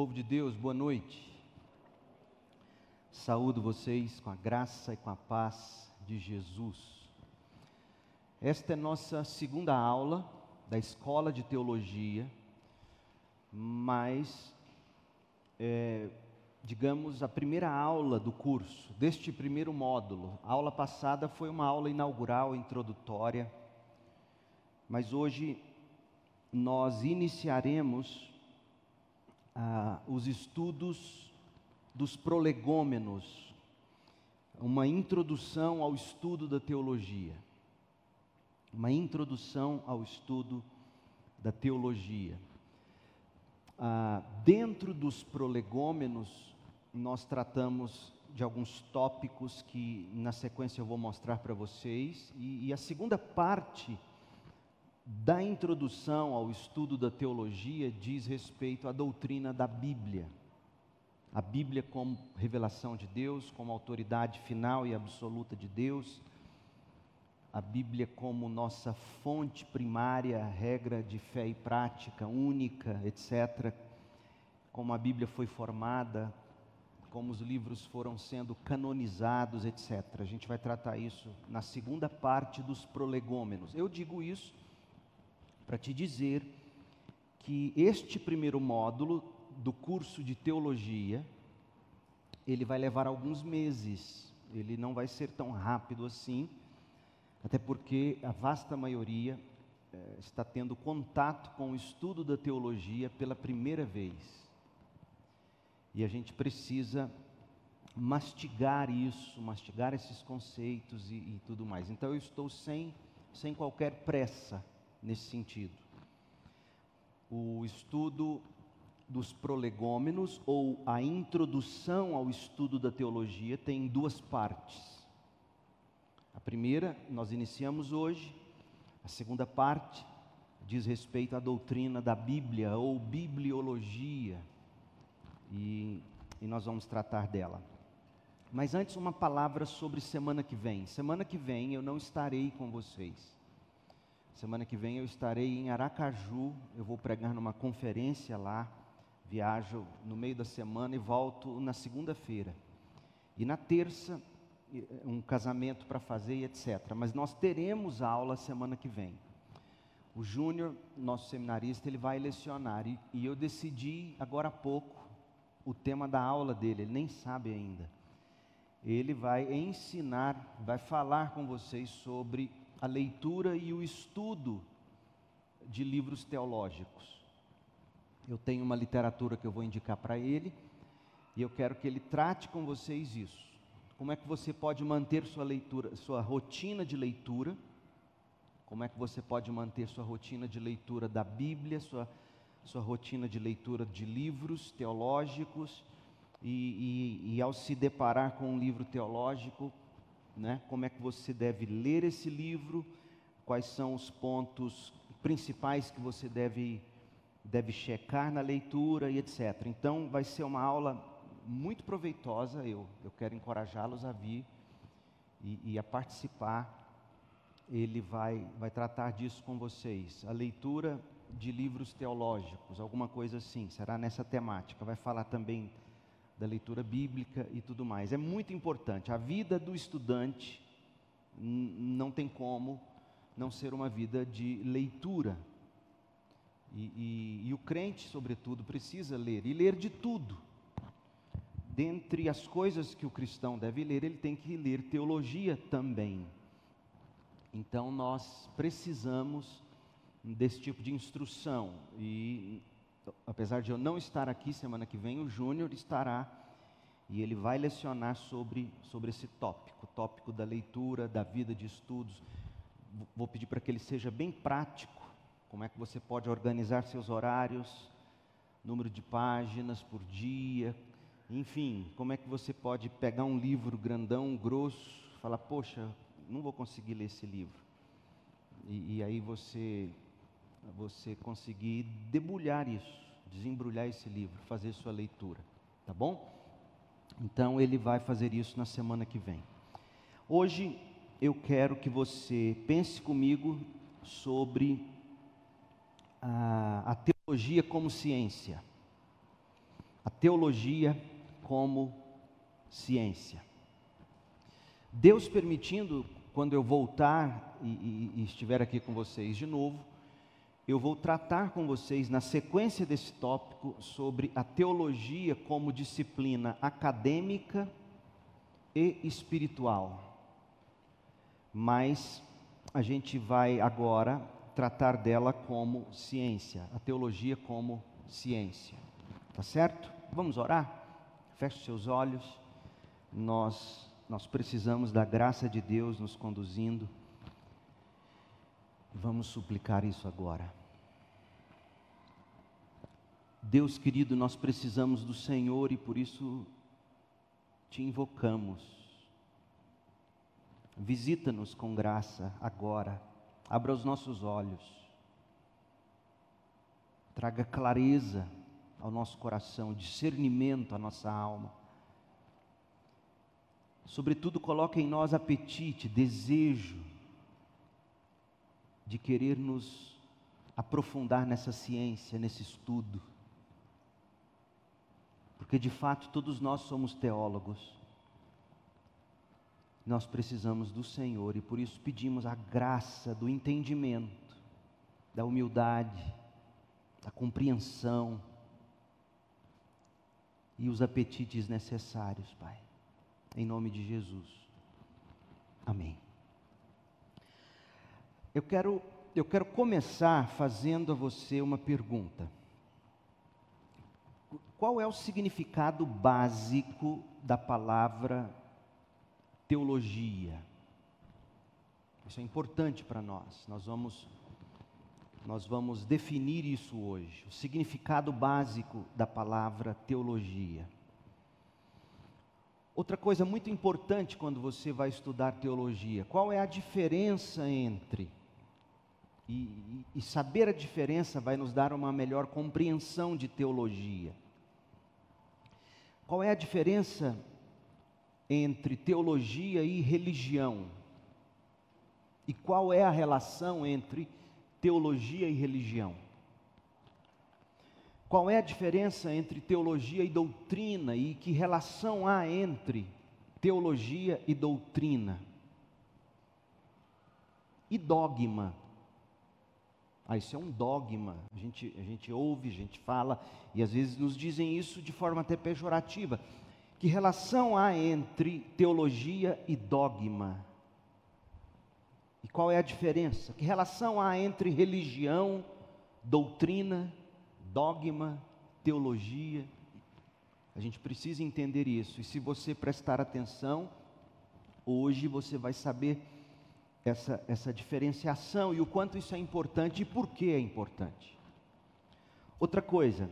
Povo de Deus, boa noite. Saúdo vocês com a graça e com a paz de Jesus. Esta é nossa segunda aula da Escola de Teologia, mas, é, digamos, a primeira aula do curso, deste primeiro módulo. A aula passada foi uma aula inaugural, introdutória, mas hoje nós iniciaremos ah, os estudos dos prolegômenos, uma introdução ao estudo da teologia. Uma introdução ao estudo da teologia. Ah, dentro dos prolegômenos, nós tratamos de alguns tópicos que na sequência eu vou mostrar para vocês, e, e a segunda parte da introdução ao estudo da teologia diz respeito à doutrina da Bíblia. A Bíblia como revelação de Deus, como autoridade final e absoluta de Deus. A Bíblia como nossa fonte primária, regra de fé e prática única, etc. Como a Bíblia foi formada, como os livros foram sendo canonizados, etc. A gente vai tratar isso na segunda parte dos prolegômenos. Eu digo isso para te dizer que este primeiro módulo do curso de teologia, ele vai levar alguns meses, ele não vai ser tão rápido assim, até porque a vasta maioria eh, está tendo contato com o estudo da teologia pela primeira vez. E a gente precisa mastigar isso, mastigar esses conceitos e, e tudo mais. Então eu estou sem, sem qualquer pressa nesse sentido. O estudo dos prolegômenos, ou a introdução ao estudo da teologia, tem duas partes. A primeira nós iniciamos hoje, a segunda parte diz respeito à doutrina da Bíblia ou bibliologia, e, e nós vamos tratar dela. Mas antes, uma palavra sobre semana que vem. Semana que vem eu não estarei com vocês. Semana que vem eu estarei em Aracaju, eu vou pregar numa conferência lá, viajo no meio da semana e volto na segunda-feira. E na terça, um casamento para fazer e etc. Mas nós teremos aula semana que vem. O Júnior, nosso seminarista, ele vai lecionar e, e eu decidi agora há pouco o tema da aula dele, ele nem sabe ainda. Ele vai ensinar, vai falar com vocês sobre a leitura e o estudo de livros teológicos. Eu tenho uma literatura que eu vou indicar para ele e eu quero que ele trate com vocês isso. Como é que você pode manter sua leitura, sua rotina de leitura? Como é que você pode manter sua rotina de leitura da Bíblia, sua, sua rotina de leitura de livros teológicos? E, e, e ao se deparar com um livro teológico, né? como é que você deve ler esse livro, quais são os pontos principais que você deve, deve checar na leitura e etc. Então, vai ser uma aula muito proveitosa, eu, eu quero encorajá-los a vir e, e a participar. Ele vai, vai tratar disso com vocês. A leitura de livros teológicos, alguma coisa assim, será nessa temática. Vai falar também da leitura bíblica e tudo mais. É muito importante. A vida do estudante não tem como não ser uma vida de leitura. E, e, e, o crente, sobretudo, precisa ler, e ler de tudo. Dentre as coisas que o cristão deve ler, ele tem que ler teologia também. Então, nós precisamos desse tipo de instrução. E apesar de eu não estar aqui semana que vem, o Júnior estará e ele vai lecionar sobre, sobre esse tópico, tópico da leitura, da vida de estudos. Vou pedir para que ele seja bem prático, como é que você pode organizar seus horários, número de páginas por dia, enfim, como é que você pode pegar um livro grandão, grosso, falar, poxa, não vou conseguir ler esse livro. E, e aí você, você conseguir debulhar isso, desembrulhar esse livro, fazer sua leitura, tá bom? Então ele vai fazer isso na semana que vem. Hoje eu quero que você pense comigo sobre a, a teologia como ciência. a teologia como ciência. Deus permitindo, quando eu voltar e, e, e estiver aqui com vocês de novo, eu vou tratar com vocês, na sequência desse tópico, sobre a teologia como disciplina acadêmica e espiritual. Mas a gente vai agora tratar dela como ciência, a teologia como ciência. Tá certo? Vamos orar? Feche os seus olhos. Nós nós precisamos da graça de Deus nos conduzindo. Vamos suplicar isso agora. Deus querido, nós precisamos do Senhor e por isso te invocamos. Visita-nos com graça agora, abra os nossos olhos, traga clareza ao nosso coração, discernimento à nossa alma. Sobretudo, coloque em nós apetite, desejo de querer nos aprofundar nessa ciência, nesse estudo porque de fato todos nós somos teólogos. Nós precisamos do Senhor e por isso pedimos a graça do entendimento, da humildade, da compreensão e os apetites necessários, Pai. Em nome de Jesus. Amém. Eu quero, eu quero começar fazendo a você uma pergunta qual é o significado básico da palavra teologia? Isso é importante para nós. Nós vamos nós vamos definir isso hoje, o significado básico da palavra teologia. Outra coisa muito importante quando você vai estudar teologia, qual é a diferença entre e, e, saber a diferença vai nos dar uma melhor compreensão de teologia. Qual é a diferença entre teologia e religião? E qual é a relação entre teologia e religião? Qual é a diferença entre teologia e doutrina e que relação há entre teologia e doutrina? E dogma? Ah, isso é um dogma. A gente, a gente ouve, a gente fala, e às vezes nos dizem isso de forma até pejorativa. Que relação há entre teologia e dogma? E qual é a diferença? Que relação há entre religião, doutrina, dogma, teologia? A gente precisa entender isso. E se você prestar atenção, hoje você vai saber essa, essa diferenciação e o quanto isso é importante e por que é importante. Outra coisa,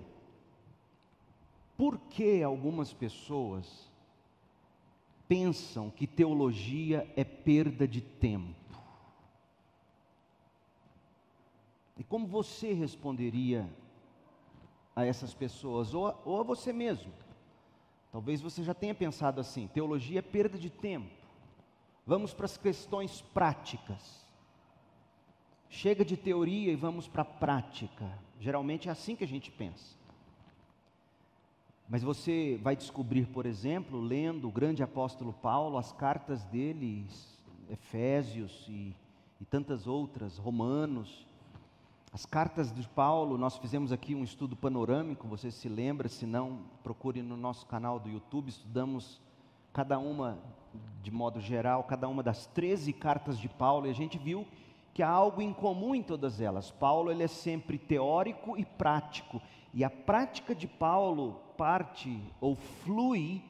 por que algumas pessoas pensam que teologia é perda de tempo? E como você responderia a essas pessoas, ou, ou a você mesmo? Talvez você já tenha pensado assim: teologia é perda de tempo. Vamos para as questões práticas. Chega de teoria e vamos para a prática. Geralmente é assim que a gente pensa. Mas você vai descobrir, por exemplo, lendo o grande apóstolo Paulo, as cartas dele, Efésios e, e tantas outras, Romanos, as cartas de Paulo, nós fizemos aqui um estudo panorâmico, você se lembra, se não, procure no nosso canal do YouTube, estudamos cada uma de modo geral, cada uma das 13 cartas de Paulo, e a gente viu que há algo em comum em todas elas. Paulo ele é sempre teórico e prático, e a prática de Paulo parte ou flui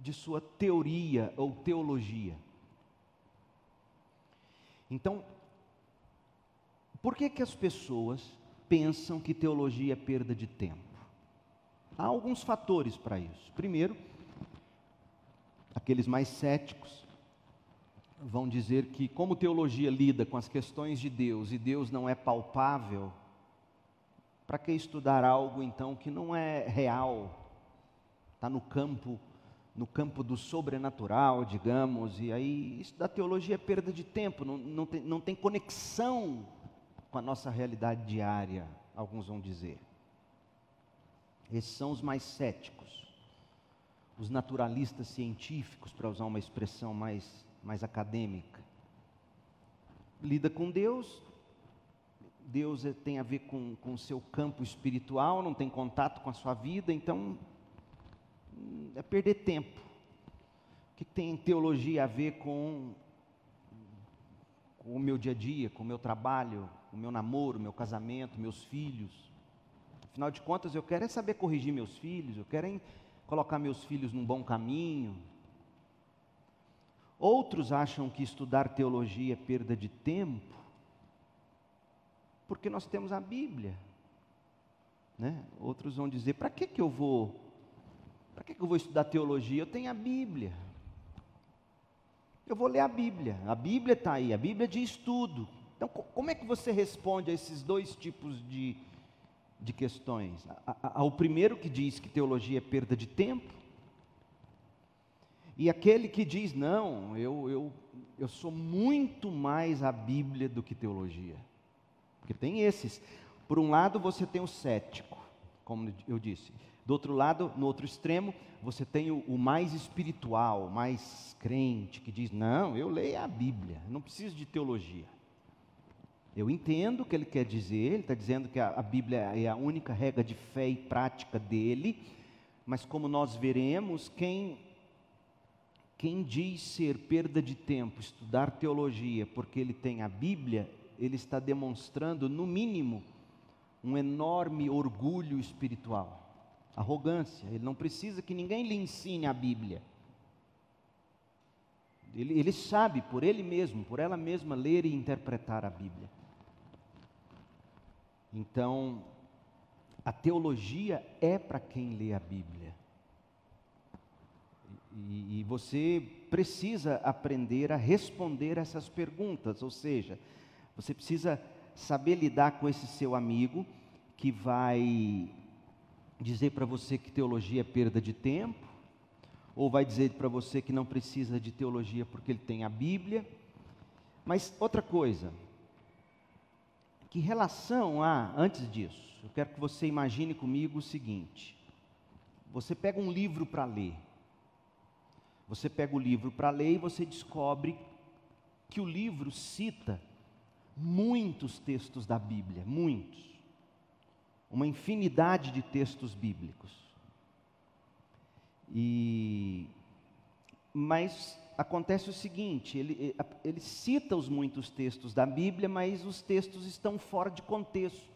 de sua teoria ou teologia. Então, por que que as pessoas pensam que teologia é perda de tempo? Há alguns fatores para isso. Primeiro, aqueles mais céticos vão dizer que, como teologia lida com as questões de Deus e Deus não é palpável, para que estudar algo então que não é real, está no campo no campo do sobrenatural, digamos, e aí isso da teologia é perda de tempo, não, não, tem, não tem conexão com a nossa realidade diária, alguns vão dizer. Esses são os mais céticos, os naturalistas científicos, para usar uma expressão mais, mais acadêmica. Lida com Deus, Deus é, tem a ver com o seu campo espiritual, não tem contato com a sua vida, então é perder tempo. O que tem teologia a ver com, com o meu dia a dia, com o meu trabalho, o meu namoro, meu casamento, meus filhos? Afinal de contas, eu quero é saber corrigir meus filhos, eu quero é colocar meus filhos num bom caminho. Outros acham que estudar teologia é perda de tempo, porque nós temos a Bíblia. Né? Outros vão dizer: para que, que eu vou para que eu vou estudar teologia? Eu tenho a Bíblia. Eu vou ler a Bíblia. A Bíblia está aí, a Bíblia diz tudo. Então, como é que você responde a esses dois tipos de, de questões? Ao primeiro que diz que teologia é perda de tempo, e aquele que diz, não, eu, eu, eu sou muito mais a Bíblia do que teologia. Porque tem esses. Por um lado, você tem o cético, como eu disse. Do outro lado, no outro extremo, você tem o, o mais espiritual, mais crente, que diz: Não, eu leio a Bíblia, não preciso de teologia. Eu entendo o que ele quer dizer, ele está dizendo que a, a Bíblia é a única regra de fé e prática dele, mas como nós veremos, quem quem diz ser perda de tempo estudar teologia porque ele tem a Bíblia, ele está demonstrando, no mínimo, um enorme orgulho espiritual arrogância. Ele não precisa que ninguém lhe ensine a Bíblia. Ele, ele sabe por ele mesmo, por ela mesma, ler e interpretar a Bíblia. Então, a teologia é para quem lê a Bíblia. E, e, você precisa aprender a responder essas perguntas, ou seja, você precisa saber lidar com esse seu amigo que vai dizer para você que teologia é perda de tempo, ou vai dizer para você que não precisa de teologia porque ele tem a Bíblia. Mas outra coisa, que relação há antes disso? Eu quero que você imagine comigo o seguinte: você pega um livro para ler, você pega o livro para ler e você descobre que o livro cita muitos textos da Bíblia, muitos uma infinidade de textos bíblicos. E mas acontece o seguinte, ele, ele cita os muitos textos da Bíblia, mas os textos estão fora de contexto.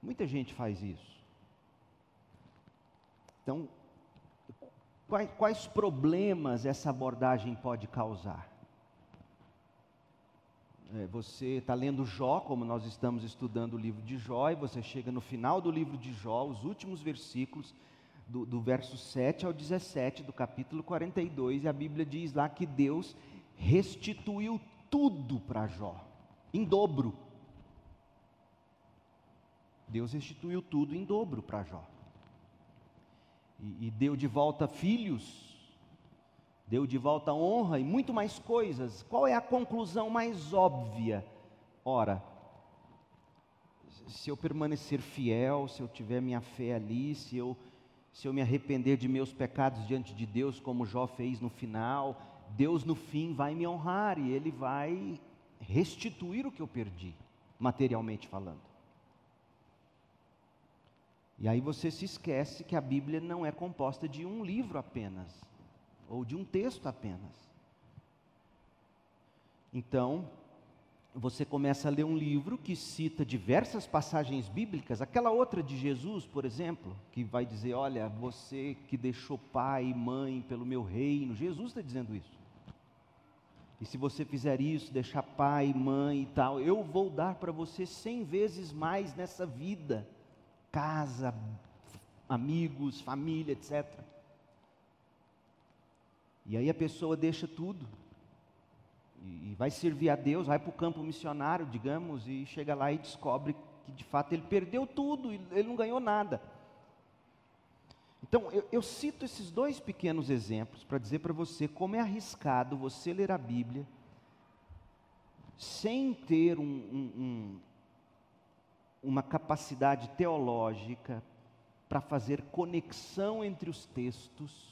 Muita gente faz isso. Então, quais, quais problemas essa abordagem pode causar? é, você está lendo Jó, como nós estamos estudando o livro de Jó, e você chega no final do livro de Jó, os últimos versículos, do, do verso 7 ao 17 do capítulo 42, e a Bíblia diz lá que Deus restituiu tudo para Jó, em dobro. Deus restituiu tudo em dobro para Jó. E, e deu de volta filhos, deu de volta honra e muito mais coisas. Qual é a conclusão mais óbvia? Ora, se eu permanecer fiel, se eu tiver minha fé ali, se eu, se eu me arrepender de meus pecados diante de Deus, como Jó fez no final, Deus no fim vai me honrar e Ele vai restituir o que eu perdi, materialmente falando. E aí você se esquece que a Bíblia não é composta de um livro apenas ou de um texto apenas. Então, você começa a ler um livro que cita diversas passagens bíblicas, aquela outra de Jesus, por exemplo, que vai dizer: Olha, você que deixou pai e mãe pelo meu reino, Jesus está dizendo isso. E se você fizer isso, deixar pai, mãe e tal, eu vou dar para você cem vezes mais nessa vida: casa, amigos, família, etc. E aí a pessoa deixa tudo e, vai servir a Deus, vai para o campo missionário, digamos, e chega lá e descobre que de fato ele perdeu tudo, ele não ganhou nada. Então, eu, eu cito esses dois pequenos exemplos para dizer para você como é arriscado você ler a Bíblia sem ter um, um, um, uma capacidade teológica para fazer conexão entre os textos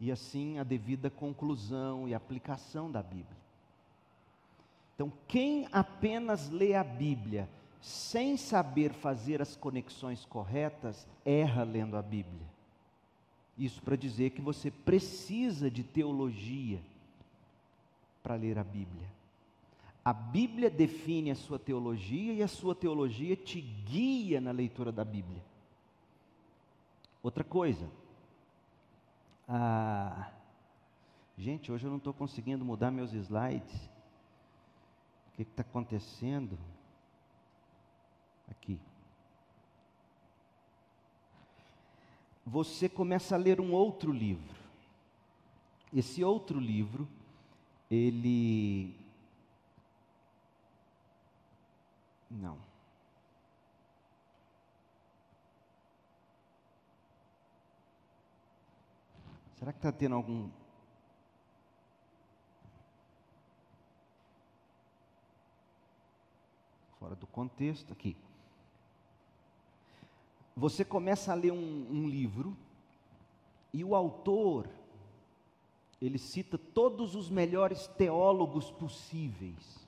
e assim a devida conclusão e aplicação da Bíblia. Então, quem apenas lê a Bíblia sem saber fazer as conexões corretas, erra lendo a Bíblia. Isso para dizer que você precisa de teologia para ler a Bíblia. A Bíblia define a sua teologia e a sua teologia te guia na leitura da Bíblia. Outra coisa, ah, gente, hoje eu não estou conseguindo mudar meus slides. O que está acontecendo? Aqui. Você começa a ler um outro livro. Esse outro livro, ele. Não. Será que está tendo algum. Fora do contexto, aqui. Você começa a ler um, um livro e o autor, ele cita todos os melhores teólogos possíveis.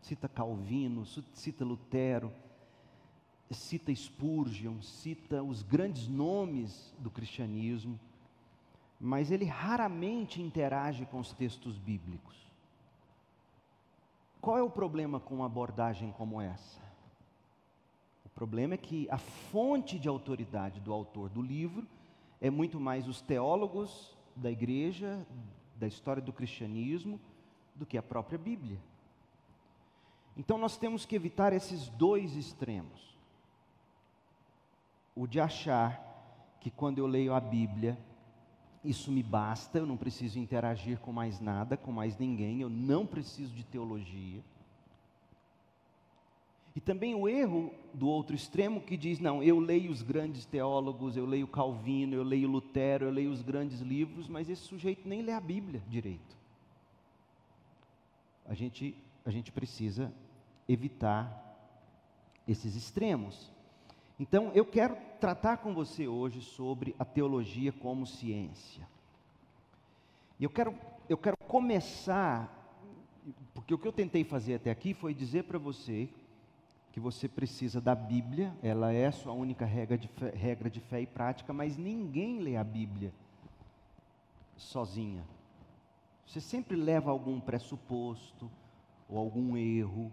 Cita Calvino, cita Lutero, cita Spurgeon, cita os grandes nomes do cristianismo mas ele raramente interage com os textos bíblicos. Qual é o problema com uma abordagem como essa? O problema é que a fonte de autoridade do autor do livro é muito mais os teólogos da igreja, da história do cristianismo, do que a própria Bíblia. Então nós temos que evitar esses dois extremos. O de achar que quando eu leio a Bíblia, isso me basta, eu não preciso interagir com mais nada, com mais ninguém, eu não preciso de teologia. E também o erro do outro extremo que diz: não, eu leio os grandes teólogos, eu leio Calvino, eu leio Lutero, eu leio os grandes livros, mas esse sujeito nem lê a Bíblia direito. A gente, a gente precisa evitar esses extremos. Então, eu quero tratar com você hoje sobre a teologia como ciência. E eu quero, eu quero começar, porque o que eu tentei fazer até aqui foi dizer para você que você precisa da Bíblia, ela é a sua única regra de, fé, regra de fé e prática, mas ninguém lê a Bíblia sozinha. Você sempre leva algum pressuposto ou algum erro,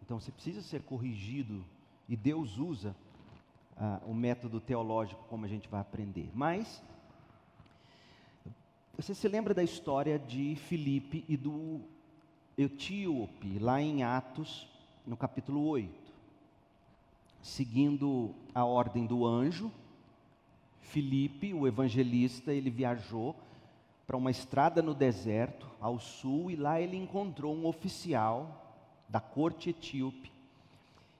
então você precisa ser corrigido e Deus usa o método teológico, como a gente vai aprender. Mas, você se lembra da história de Filipe e do etíope, lá em Atos, no capítulo 8. Seguindo a ordem do anjo, Filipe, o evangelista, ele viajou para uma estrada no deserto, ao sul, e lá ele encontrou um oficial da corte etíope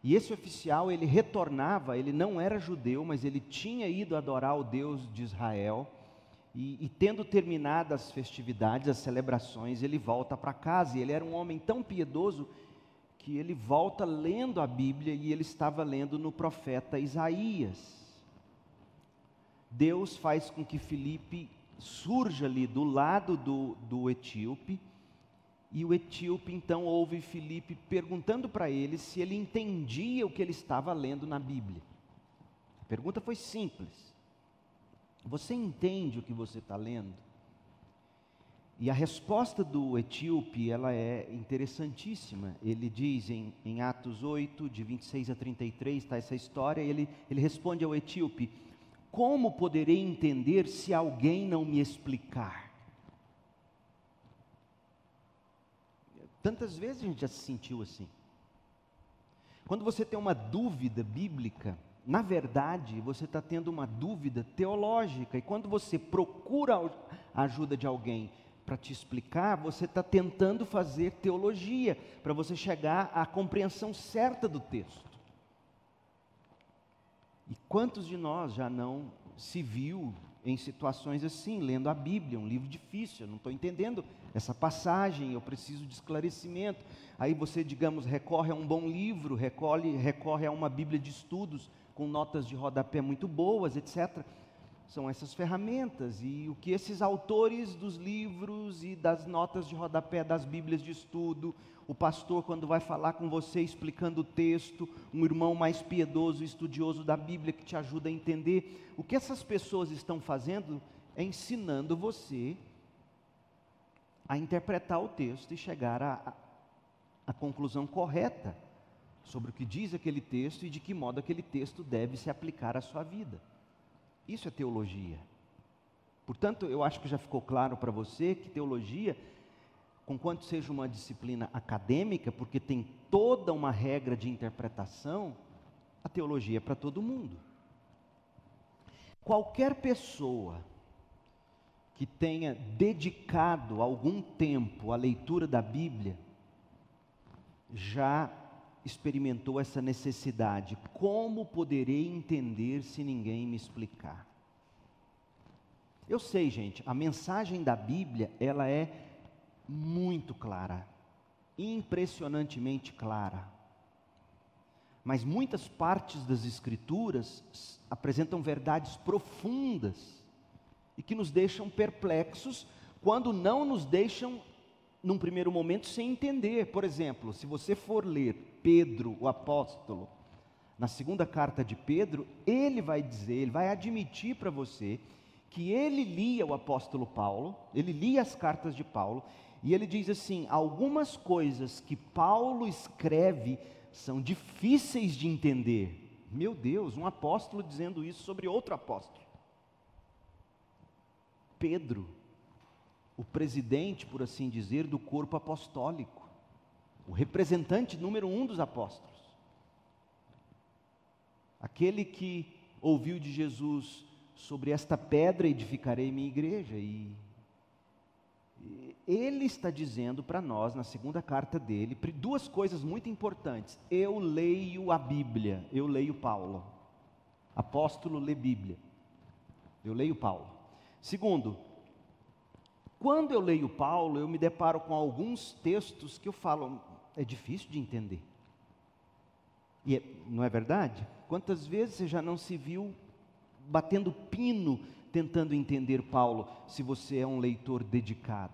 e esse oficial, ele retornava, ele não era judeu, mas ele tinha ido adorar o Deus de Israel. E, e tendo terminado as festividades, as celebrações, ele volta para casa. E ele era um homem tão piedoso que ele volta lendo a Bíblia e ele estava lendo no profeta Isaías. Deus faz com que Filipe surja ali do lado do, do etíope e o etíope então ouve Filipe perguntando para ele se ele entendia o que ele estava lendo na Bíblia. A pergunta foi simples: Você entende o que você está lendo? E a resposta do etíope, ela é interessantíssima. Ele diz em, em Atos 8, de 26 a 33, está essa história, ele, ele responde ao etíope, como poderei entender se alguém não me explicar? Tantas vezes a gente já se sentiu assim. Quando você tem uma dúvida bíblica, na verdade, você está tendo uma dúvida teológica, e quando você procura a ajuda de alguém para te explicar, você está tentando fazer teologia, para você chegar à compreensão certa do texto. E quantos de nós já não se viu em situações assim, lendo a Bíblia, um livro difícil, eu não estou entendendo essa passagem, eu preciso de esclarecimento. Aí você, digamos, recorre a um bom livro, recorre, recorre a uma Bíblia de estudos com notas de rodapé muito boas, etc. São essas ferramentas e o que esses autores dos livros e das notas de rodapé das Bíblias de estudo, o pastor, quando vai falar com você explicando o texto, um irmão mais piedoso, estudioso da Bíblia que te ajuda a entender, o que essas pessoas estão fazendo é ensinando você a interpretar o texto e chegar à conclusão correta sobre o que diz aquele texto e de que modo aquele texto deve se aplicar à sua vida. Isso é teologia. Portanto, eu acho que já ficou claro para você que teologia conquanto seja uma disciplina acadêmica, porque tem toda uma regra de interpretação, a teologia é para todo mundo. Qualquer pessoa que tenha dedicado algum tempo à leitura da Bíblia, já experimentou essa necessidade. Como poderei entender se ninguém me explicar? Eu sei, gente, a mensagem da Bíblia, ela é muito clara, impressionantemente clara. Mas muitas partes das Escrituras apresentam verdades profundas e que nos deixam perplexos quando não nos deixam, num primeiro momento, sem entender. Por exemplo, se você for ler Pedro, o apóstolo, na segunda carta de Pedro, ele vai dizer, ele vai admitir para você que ele lia o apóstolo Paulo, ele lia as cartas de Paulo, e ele diz assim: algumas coisas que Paulo escreve são difíceis de entender. Meu Deus, um apóstolo dizendo isso sobre outro apóstolo. Pedro, o presidente, por assim dizer, do corpo apostólico, o representante número um dos apóstolos, aquele que ouviu de Jesus sobre esta pedra edificarei minha igreja e ele está dizendo para nós, na segunda carta dele, duas coisas muito importantes. Eu leio a Bíblia, eu leio Paulo. Apóstolo lê Bíblia. Eu leio Paulo. Segundo, quando eu leio Paulo, eu me deparo com alguns textos que eu falo, é difícil de entender. E é, não é verdade? Quantas vezes você já não se viu batendo pino tentando entender Paulo, se você é um leitor dedicado?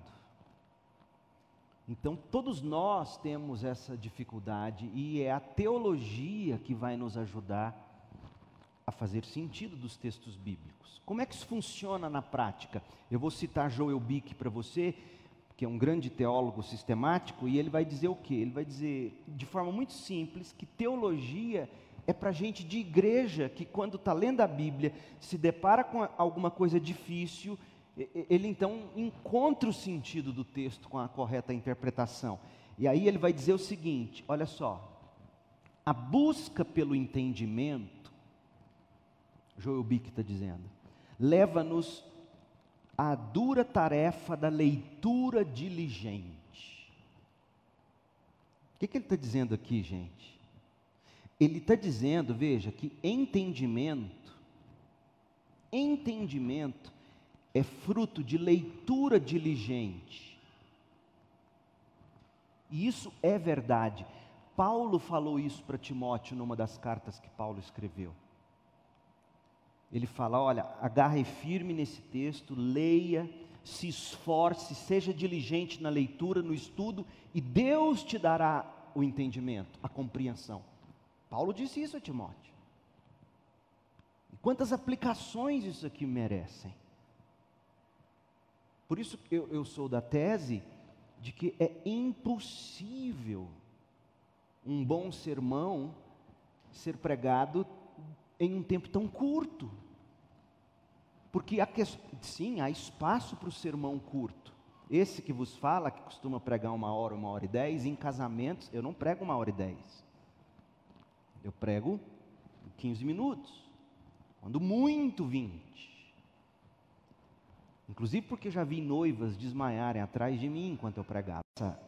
Então, todos nós temos essa dificuldade e é a teologia que vai nos ajudar a fazer sentido dos textos bíblicos. Como é que isso funciona na prática? Eu vou citar Joel Bick para você, que é um grande teólogo sistemático, e ele vai dizer o quê? Ele vai dizer, de forma muito simples, que teologia é para gente de igreja que, quando está lendo a Bíblia, se depara com alguma coisa difícil ele então encontra o sentido do texto com a correta interpretação. E aí ele vai dizer o seguinte: olha só, a busca pelo entendimento, Joel Bick está dizendo, leva-nos à dura tarefa da leitura diligente. O que, que ele está dizendo aqui, gente? Ele está dizendo, veja, que entendimento, entendimento é fruto de leitura diligente. E isso é verdade. Paulo falou isso para Timóteo numa das cartas que Paulo escreveu. Ele fala: olha, agarre firme nesse texto, leia, se esforce, seja diligente na leitura, no estudo, e Deus te dará o entendimento, a compreensão. Paulo disse isso a Timóteo. E quantas aplicações isso aqui merecem? Por isso eu, eu sou da tese de que é impossível um bom sermão ser pregado em um tempo tão curto. Porque há, sim, há espaço para o sermão curto. Esse que vos fala, que costuma pregar uma hora, uma hora e dez, em casamentos, eu não prego uma hora e dez. Eu prego 15 minutos. Quando muito, 20. Inclusive porque já vi noivas desmaiarem atrás de mim enquanto eu pregava.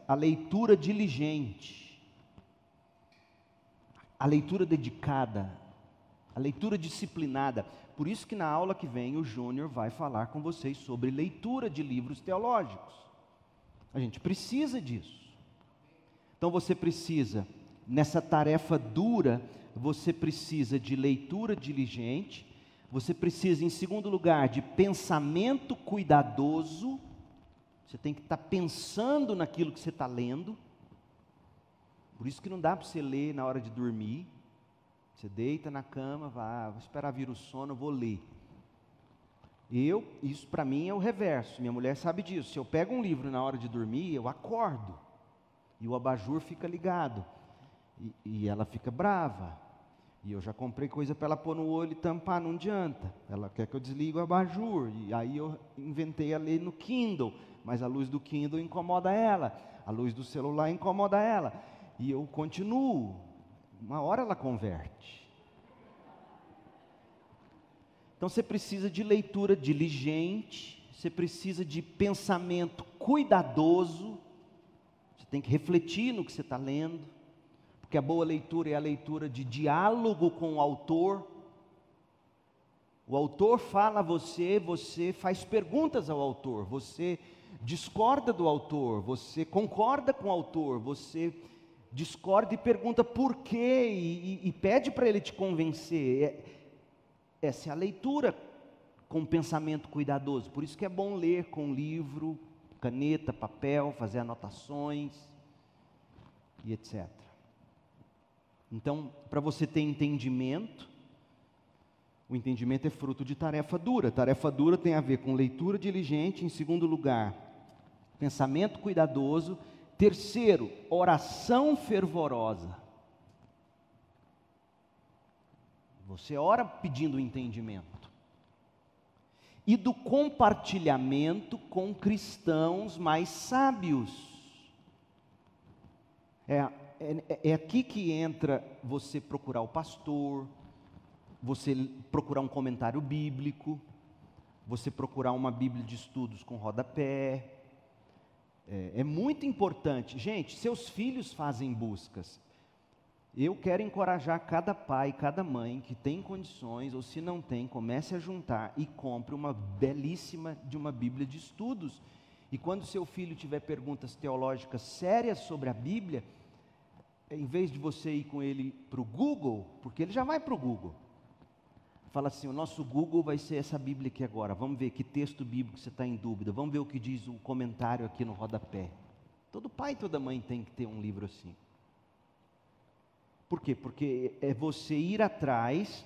A leitura diligente, a leitura dedicada, a leitura disciplinada. Por isso que na aula que vem o Júnior vai falar com vocês sobre leitura de livros teológicos. A gente precisa disso. Então você precisa, nessa tarefa dura, você precisa de leitura diligente, você precisa, em segundo lugar, de pensamento cuidadoso, você tem que estar pensando naquilo que você está lendo. Por isso que não dá para você ler na hora de dormir. Você deita na cama, vai, vou esperar vir o sono, vou ler. Eu, isso para mim é o reverso. Minha mulher sabe disso. Se eu pego um livro na hora de dormir, eu acordo. E o abajur fica ligado. E, e ela fica brava. E eu já comprei coisa para ela pôr no olho e tampar, não adianta. Ela quer que eu desligue o abajur. E aí eu inventei a ler no Kindle. Mas a luz do Kindle incomoda ela. A luz do celular incomoda ela. E eu continuo. Uma hora ela converte. Então você precisa de leitura diligente, você precisa de pensamento cuidadoso, você tem que refletir no que você está lendo, porque a boa leitura é a leitura de diálogo com o autor. O autor fala a você, você faz perguntas ao autor, você discorda do autor, você concorda com o autor, você discorda e pergunta por quê e, e, e pede para ele te convencer. É, essa é a leitura com pensamento cuidadoso. Por isso que é bom ler com livro, caneta, papel, fazer anotações e etc. Então, para você ter entendimento, o entendimento é fruto de tarefa dura. Tarefa dura tem a ver com leitura diligente, em segundo lugar, pensamento cuidadoso, terceiro, oração fervorosa. Você ora pedindo entendimento. E do compartilhamento com cristãos mais sábios. É, é, é aqui que entra você procurar o pastor, você procurar um comentário bíblico, você procurar uma Bíblia de estudos com rodapé. É, é muito importante. Gente, seus filhos fazem buscas. Eu quero encorajar cada pai, cada mãe que tem condições, ou se não tem, comece a juntar e compre uma belíssima de uma Bíblia de estudos. E quando seu filho tiver perguntas teológicas sérias sobre a Bíblia, em vez de você ir com ele para o Google, porque ele já vai para o Google, fala assim: o nosso Google vai ser essa Bíblia aqui agora. Vamos ver que texto bíblico você está em dúvida. Vamos ver o que diz o comentário aqui no rodapé. Todo pai e toda mãe tem que ter um livro assim. Por quê? Porque é você ir atrás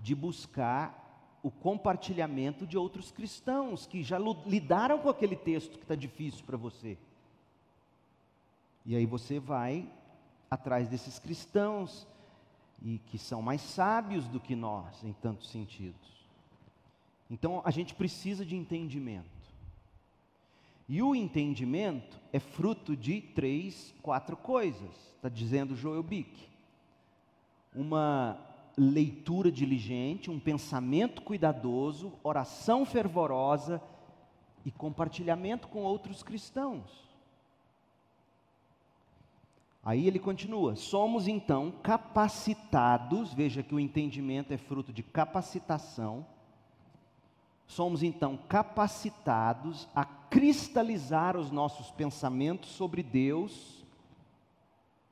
de buscar o compartilhamento de outros cristãos que já lidaram com aquele texto que está difícil para você. E aí você vai atrás desses cristãos e que são mais sábios do que nós em tantos sentidos. Então a gente precisa de entendimento. E o entendimento é fruto de três, quatro coisas, está dizendo Joel Bick. Uma leitura diligente, um pensamento cuidadoso, oração fervorosa e compartilhamento com outros cristãos. Aí ele continua: somos então capacitados, veja que o entendimento é fruto de capacitação somos então capacitados a cristalizar os nossos pensamentos sobre Deus.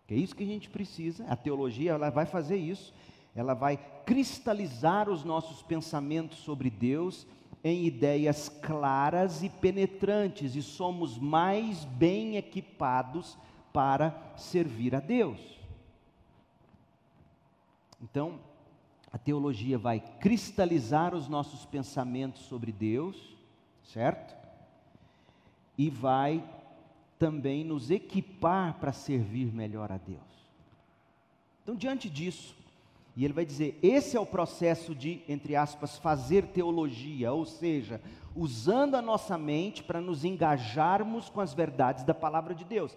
Que é isso que a gente precisa. A teologia ela vai fazer isso. Ela vai cristalizar os nossos pensamentos sobre Deus em ideias claras e penetrantes e somos mais bem equipados para servir a Deus. Então, a teologia vai cristalizar os nossos pensamentos sobre Deus, certo? E vai também nos equipar para servir melhor a Deus. Então, diante disso, e ele vai dizer: esse é o processo de, entre aspas, fazer teologia, ou seja, usando a nossa mente para nos engajarmos com as verdades da palavra de Deus.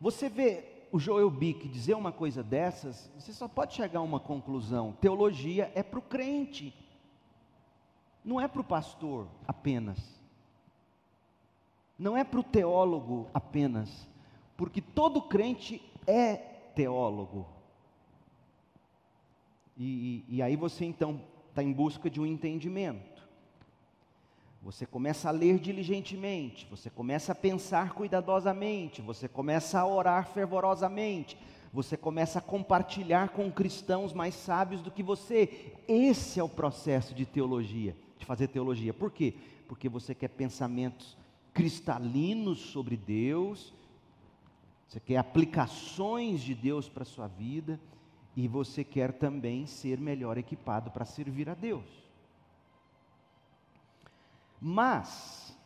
Você vê o Joel Bick dizer uma coisa dessas, você só pode chegar a uma conclusão: teologia é para o crente, não é para o pastor apenas, não é para o teólogo apenas, porque todo crente é teólogo. E, e, e aí você então está em busca de um entendimento. Você começa a ler diligentemente, você começa a pensar cuidadosamente, você começa a orar fervorosamente, você começa a compartilhar com cristãos mais sábios do que você. Esse é o processo de teologia, de fazer teologia. Por quê? Porque você quer pensamentos cristalinos sobre Deus, você quer aplicações de Deus para a sua vida e você quer também ser melhor equipado para servir a Deus. Mas,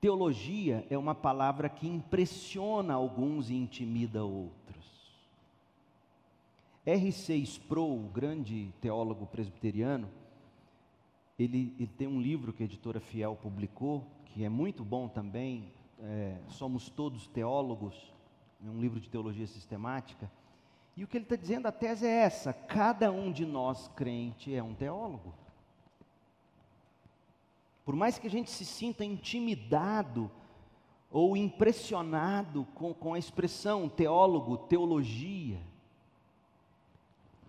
teologia é uma palavra que impressiona alguns e intimida outros. R.C. Sproul, o grande teólogo presbiteriano, ele, ele, tem um livro que a editora Fiel publicou, que é muito bom também, é, Somos Todos Teólogos, é um livro de teologia sistemática. E o que ele está dizendo, a tese é essa: cada um de nós, crente, é um teólogo. Por mais que a gente se sinta intimidado ou impressionado com, com a expressão teólogo, teologia,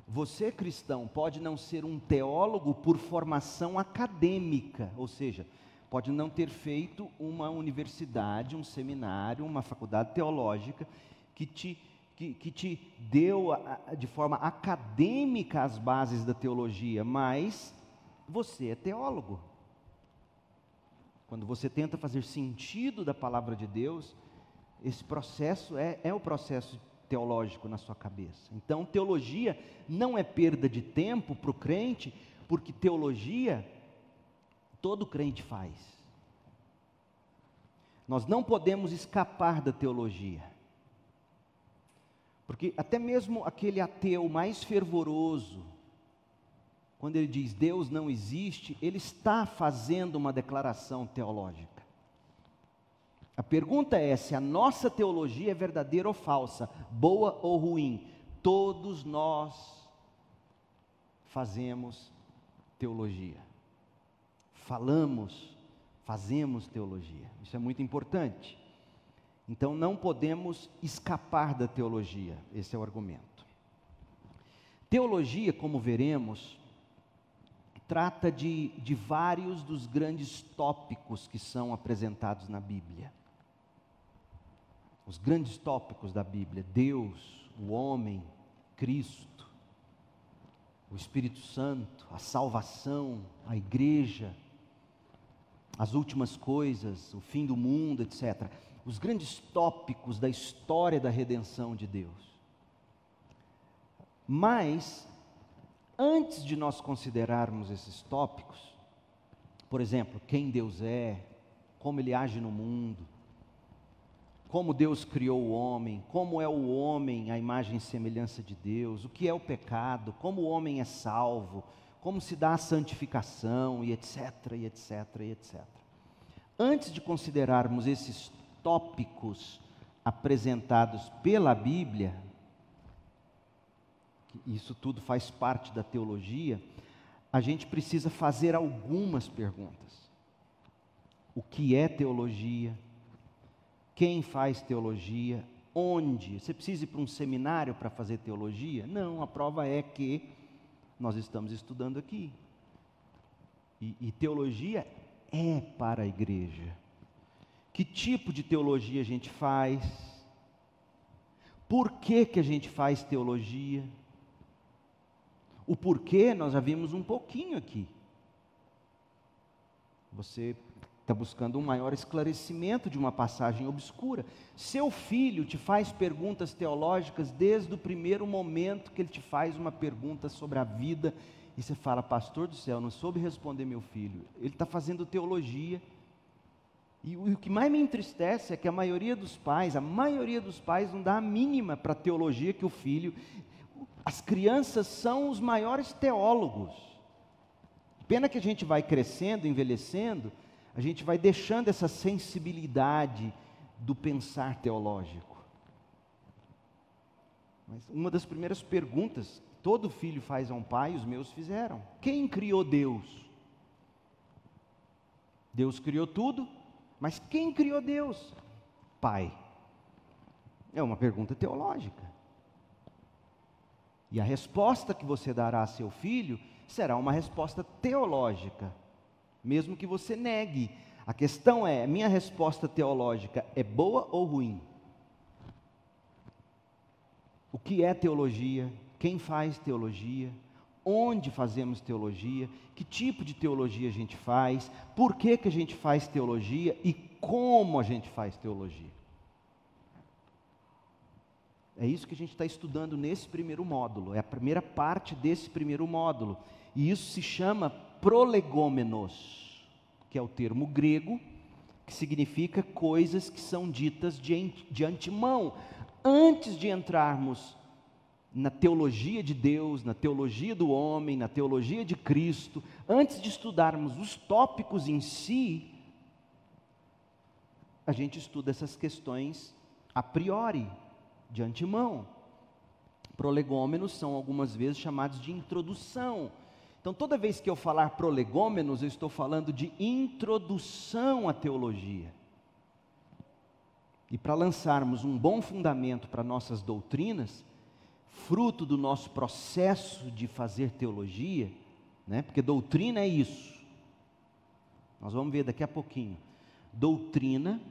você cristão pode não ser um teólogo por formação acadêmica, ou seja, pode não ter feito uma universidade, um seminário, uma faculdade teológica que te, que, que te deu de forma acadêmica as bases da teologia, mas você é teólogo. Quando você tenta fazer sentido da palavra de Deus, esse processo é, é o processo teológico na sua cabeça. Então, teologia não é perda de tempo para o crente, porque teologia todo crente faz. Nós não podemos escapar da teologia. Porque até mesmo aquele ateu mais fervoroso, quando ele diz Deus não existe, ele está fazendo uma declaração teológica. A pergunta é se a nossa teologia é verdadeira ou falsa, boa ou ruim. Todos nós fazemos teologia. Falamos, fazemos teologia. Isso é muito importante. Então não podemos escapar da teologia, esse é o argumento. Teologia, como veremos, trata de, de vários dos grandes tópicos que são apresentados na Bíblia os grandes tópicos da Bíblia: Deus, o homem, Cristo, o Espírito Santo, a salvação, a igreja, as últimas coisas, o fim do mundo, etc. Os grandes tópicos da história da redenção de Deus. Mas, antes de nós considerarmos esses tópicos, por exemplo, quem Deus é, como Ele age no mundo, como Deus criou o homem, como é o homem a imagem e semelhança de Deus, o que é o pecado, como o homem é salvo, como se dá a santificação e etc, e etc, e etc. Antes de considerarmos esses tópicos apresentados pela Bíblia, isso tudo faz parte da teologia, a gente precisa fazer algumas perguntas. O que é teologia? quem faz teologia, onde. Você precisa ir para um seminário para fazer teologia? Não, a prova é que nós estamos estudando aqui. E, e teologia é para a igreja. Que tipo de teologia a gente faz? Por que, que a gente faz teologia? O porquê nós já vimos um pouquinho aqui. Você está buscando um maior esclarecimento de uma passagem obscura. Seu filho te faz perguntas teológicas desde o primeiro momento que ele te faz uma pergunta sobre a vida, e você fala, pastor do céu, não soube responder meu filho. Ele está fazendo teologia. E o que mais me entristece é que a maioria dos pais, a maioria dos pais não dá a mínima para a teologia que o filho. As crianças são os maiores teólogos. Pena que a gente vai crescendo, envelhecendo, a gente vai deixando essa sensibilidade do pensar teológico. Mas uma das primeiras perguntas todo filho faz a um pai, os meus fizeram: quem criou Deus? Deus criou tudo, mas quem criou Deus? Pai. É uma pergunta teológica. E a resposta que você dará a seu filho será uma resposta teológica mesmo que você negue. A questão é: minha resposta teológica é boa ou ruim? o que é teologia, quem faz teologia, onde fazemos teologia, que tipo de teologia a gente faz, por que, que a gente faz teologia e como a gente faz teologia. É isso que a gente está estudando nesse primeiro módulo, é a primeira parte desse primeiro módulo. E isso se chama prolegômenos, que é o termo grego que significa coisas que são ditas de, de antemão, antes de entrarmos na teologia de Deus, na teologia do homem, na teologia de Cristo, antes de estudarmos os tópicos em si, a gente estuda essas questões a priori, de antemão. Prolegômenos são algumas vezes chamados de introdução. Então, toda vez que eu falar prolegômenos, eu estou falando de introdução à teologia. E para lançarmos um bom fundamento para nossas doutrinas, fruto do nosso processo de fazer teologia, né? porque doutrina é isso. Nós vamos ver daqui a pouquinho. Doutrina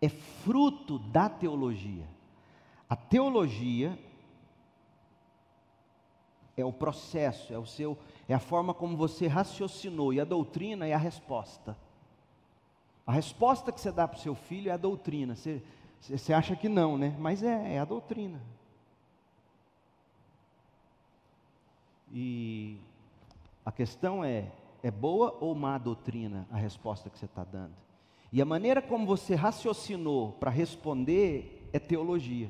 é fruto da teologia. A teologia é o processo, é o seu, é a forma como você raciocinou e a doutrina é a resposta. A resposta que você dá para o seu filho é a doutrina. Você, você acha que não, né? Mas é, é a doutrina. E a questão é: é boa ou má doutrina a resposta que você está dando? E a maneira como você raciocinou para responder é teologia.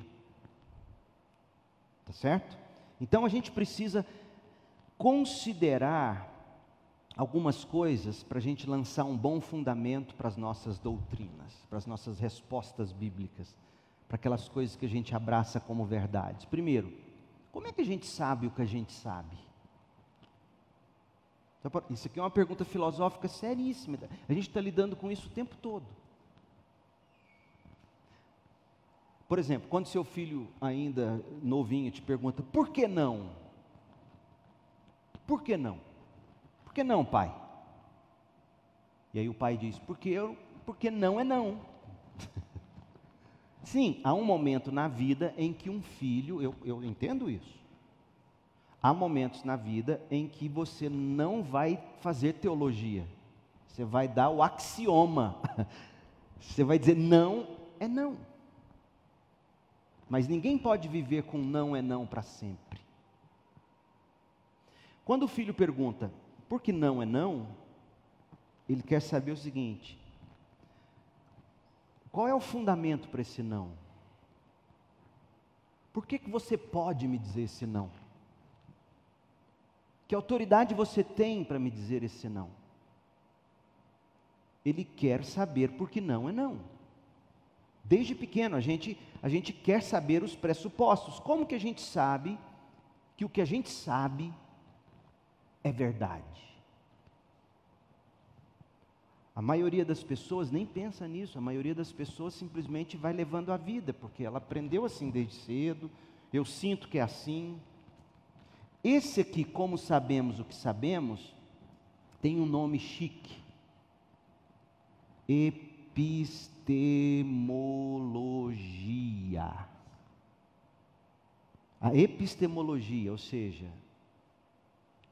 Tá certo? Então a gente precisa considerar algumas coisas para a gente lançar um bom fundamento para as nossas doutrinas, para as nossas respostas bíblicas, para aquelas coisas que a gente abraça como verdades. Primeiro, como é que a gente sabe o que a gente sabe? Isso aqui é uma pergunta filosófica seríssima. A gente está lidando com isso o tempo todo. Por exemplo, quando seu filho ainda novinho te pergunta, por que não? Por que não? Por que não, pai? E aí o pai diz, porque, eu, porque não é não. Sim, há um momento na vida em que um filho, eu, eu entendo isso. Há momentos na vida em que você não vai fazer teologia. Você vai dar o axioma. Você vai dizer não é não. Mas ninguém pode viver com não é não para sempre. Quando o filho pergunta, por que não é não? Ele quer saber o seguinte: qual é o fundamento para esse não? Por que, que você pode me dizer esse não? Que autoridade você tem para me dizer esse não? Ele quer saber por que não é não. Desde pequeno a gente a gente quer saber os pressupostos. Como que a gente sabe que o que a gente sabe é verdade? A maioria das pessoas nem pensa nisso, a maioria das pessoas simplesmente vai levando a vida, porque ela aprendeu assim desde cedo, eu sinto que é assim. Esse aqui, como sabemos o que sabemos, tem um nome chique. Epistemologia. A epistemologia, ou seja,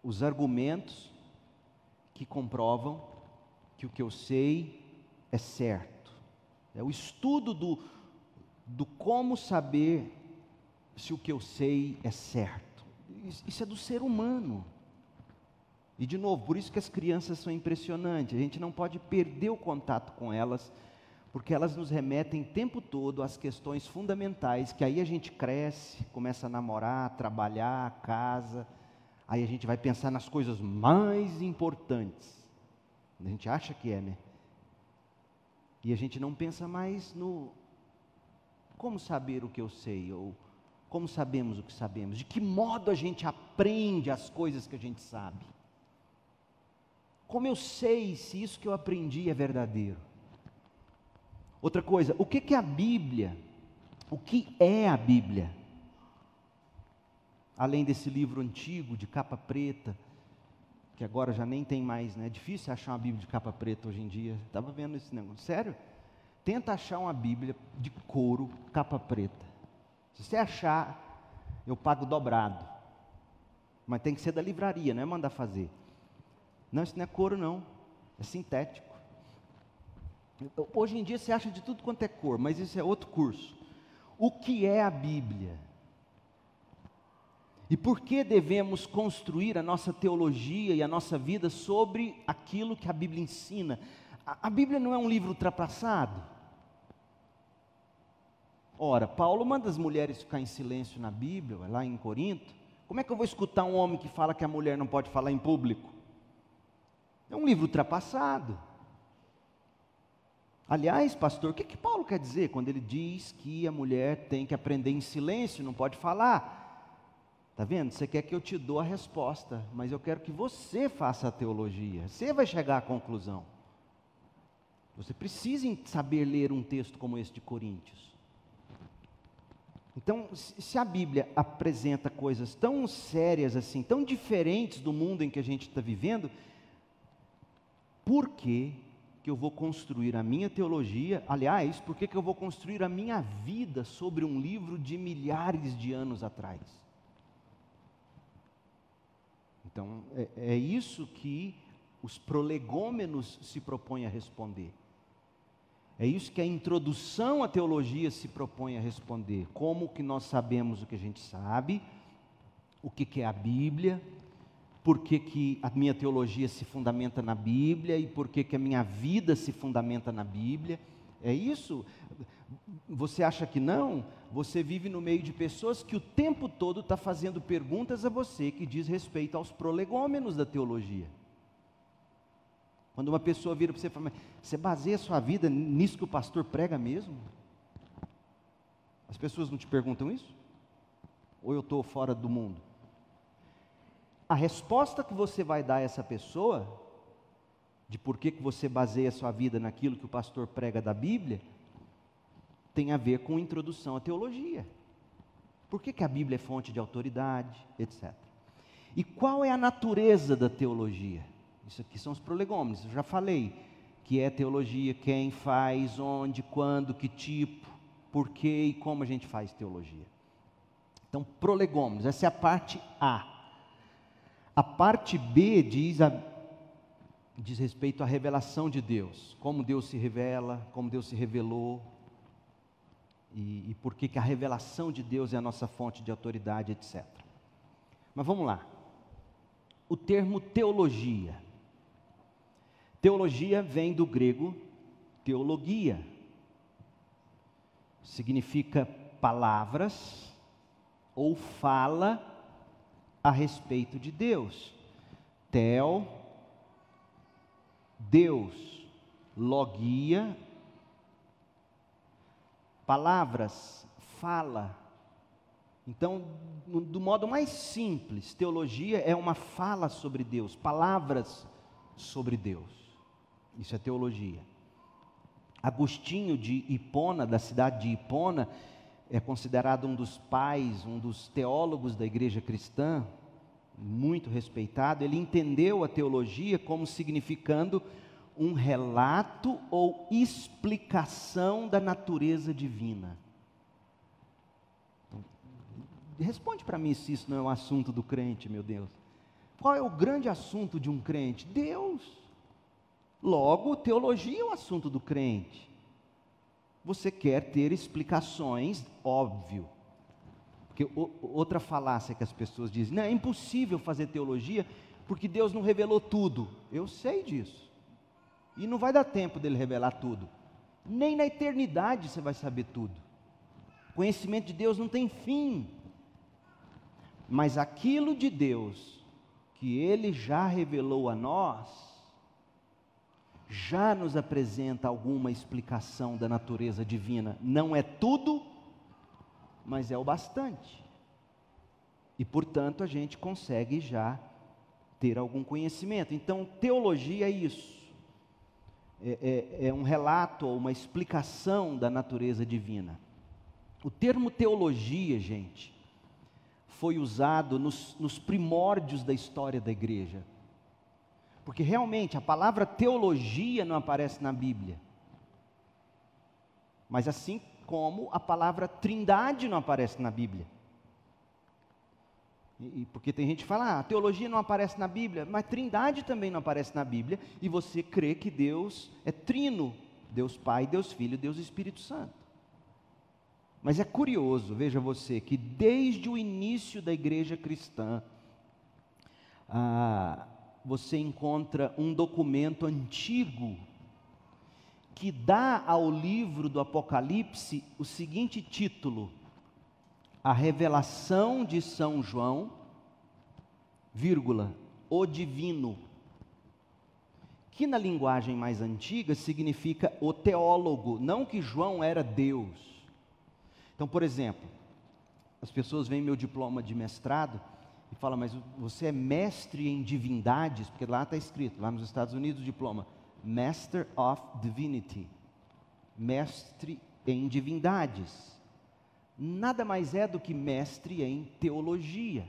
os argumentos que comprovam que o que eu sei é certo. É o estudo do, do como saber se o que eu sei é certo. Isso é do ser humano. E de novo, por isso que as crianças são impressionantes. A gente não pode perder o contato com elas, porque elas nos remetem o tempo todo às questões fundamentais, que aí a gente cresce, começa a namorar, trabalhar, casa, aí a gente vai pensar nas coisas mais importantes. A gente acha que é, né? E a gente não pensa mais no como saber o que eu sei, ou como sabemos o que sabemos? De que modo a gente aprende as coisas que a gente sabe? Como eu sei se isso que eu aprendi é verdadeiro? Outra coisa, o que, é a Bíblia? O que é a Bíblia? Além desse livro antigo de capa preta, que agora já nem tem mais, né? É difícil achar uma Bíblia de capa preta hoje em dia. Estava vendo esse negócio. Sério? Tenta achar uma Bíblia de couro, capa preta. Se você achar, eu pago dobrado. Mas tem que ser da livraria, não é mandar fazer. Não, isso não é couro, não. É sintético. Hoje em dia você acha de tudo quanto é cor, mas isso é outro curso. O que é a Bíblia? E por que devemos construir a nossa teologia e a nossa vida sobre aquilo que a Bíblia ensina? A, a Bíblia não é um livro ultrapassado. Ora, Paulo manda as mulheres ficar em silêncio na Bíblia, lá em Corinto. Como é que eu vou escutar um homem que fala que a mulher não pode falar em público? É um livro ultrapassado. Aliás, pastor, o que, que Paulo quer dizer quando ele diz que a mulher tem que aprender em silêncio, não pode falar? Está vendo? Você quer que eu te dou a resposta, mas eu quero que você faça a teologia. Você vai chegar à conclusão. Você precisa saber ler um texto como esse de Coríntios. Então, se a Bíblia apresenta coisas tão sérias assim, tão diferentes do mundo em que a gente está vivendo, por que, que eu vou construir a minha teologia? Aliás, por que, que eu vou construir a minha vida sobre um livro de milhares de anos atrás? Então, é, é isso que os prolegômenos se propõem a responder. É isso que a introdução à teologia se propõe a responder. Como que nós sabemos o que a gente sabe, o que, que é a Bíblia, por que, que a minha teologia se fundamenta na Bíblia e por que, que a minha vida se fundamenta na Bíblia. É isso? Você acha que não? Você vive no meio de pessoas que o tempo todo está fazendo perguntas a você que diz respeito aos prolegômenos da teologia. Quando uma pessoa vira para você e fala, você baseia sua vida nisso que o pastor prega mesmo? As pessoas não te perguntam isso? Ou eu estou fora do mundo? A resposta que você vai dar a essa pessoa, de por que, que você baseia a sua vida naquilo que o pastor prega da Bíblia, tem a ver com introdução à teologia. Por que, que a Bíblia é fonte de autoridade, etc. E qual é a natureza da teologia? Isso aqui são os prolegômenos, eu já falei. Que é teologia, quem faz, onde, quando, que tipo, por que e como a gente faz teologia. Então, prolegômenos, essa é a parte A. A parte B diz, a, diz respeito à revelação de Deus, como Deus se revela, como Deus se revelou, e, e por que, a revelação de Deus é a nossa fonte de autoridade, etc. Mas vamos lá. O termo teologia Teologia vem do grego teologia. Significa palavras ou fala a respeito de Deus. Tel, Deus, logia, palavras, fala. Então, do modo mais simples, teologia é uma fala sobre Deus, palavras sobre Deus. Isso é teologia. Agostinho de Hipona, da cidade de Hipona, é considerado um dos pais, um dos teólogos da igreja cristã, muito respeitado. Ele entendeu a teologia como significando um relato ou explicação da natureza divina. Então, responde para mim se isso não é um assunto do crente, meu Deus. Qual é o grande assunto de um crente? Deus. Logo, teologia é um assunto do crente. Você quer ter explicações, óbvio. Porque outra falácia que as pessoas dizem, não, é impossível fazer teologia porque Deus não revelou tudo. Eu sei disso. E não vai dar tempo dele revelar tudo. Nem na eternidade você vai saber tudo. O conhecimento de Deus não tem fim. Mas aquilo de Deus que ele já revelou a nós, já nos apresenta alguma explicação da natureza divina. Não é tudo, mas é o bastante. E, portanto, a gente consegue já ter algum conhecimento. Então, teologia é isso. É, é, é um relato ou uma explicação da natureza divina. O termo teologia, gente, foi usado nos, nos primórdios da história da igreja. Porque realmente a palavra teologia não aparece na Bíblia. Mas assim como a palavra trindade não aparece na Bíblia. E, porque tem gente que fala, ah, teologia não aparece na Bíblia, mas trindade também não aparece na Bíblia, e você crê que Deus é trino, Deus Pai, Deus Filho, Deus Espírito Santo. Mas é curioso, veja você, que desde o início da igreja cristã, ah, você encontra um documento antigo que dá ao livro do Apocalipse o seguinte título: A revelação de São João, vírgula, o divino. Que na linguagem mais antiga significa o teólogo, não que João era Deus. Então, por exemplo, as pessoas veem meu diploma de mestrado e falam, mas você é mestre em divindades, porque lá está escrito, lá nos Estados Unidos, o diploma Master of Divinity, mestre em divindades. Nada mais é do que mestre em teologia.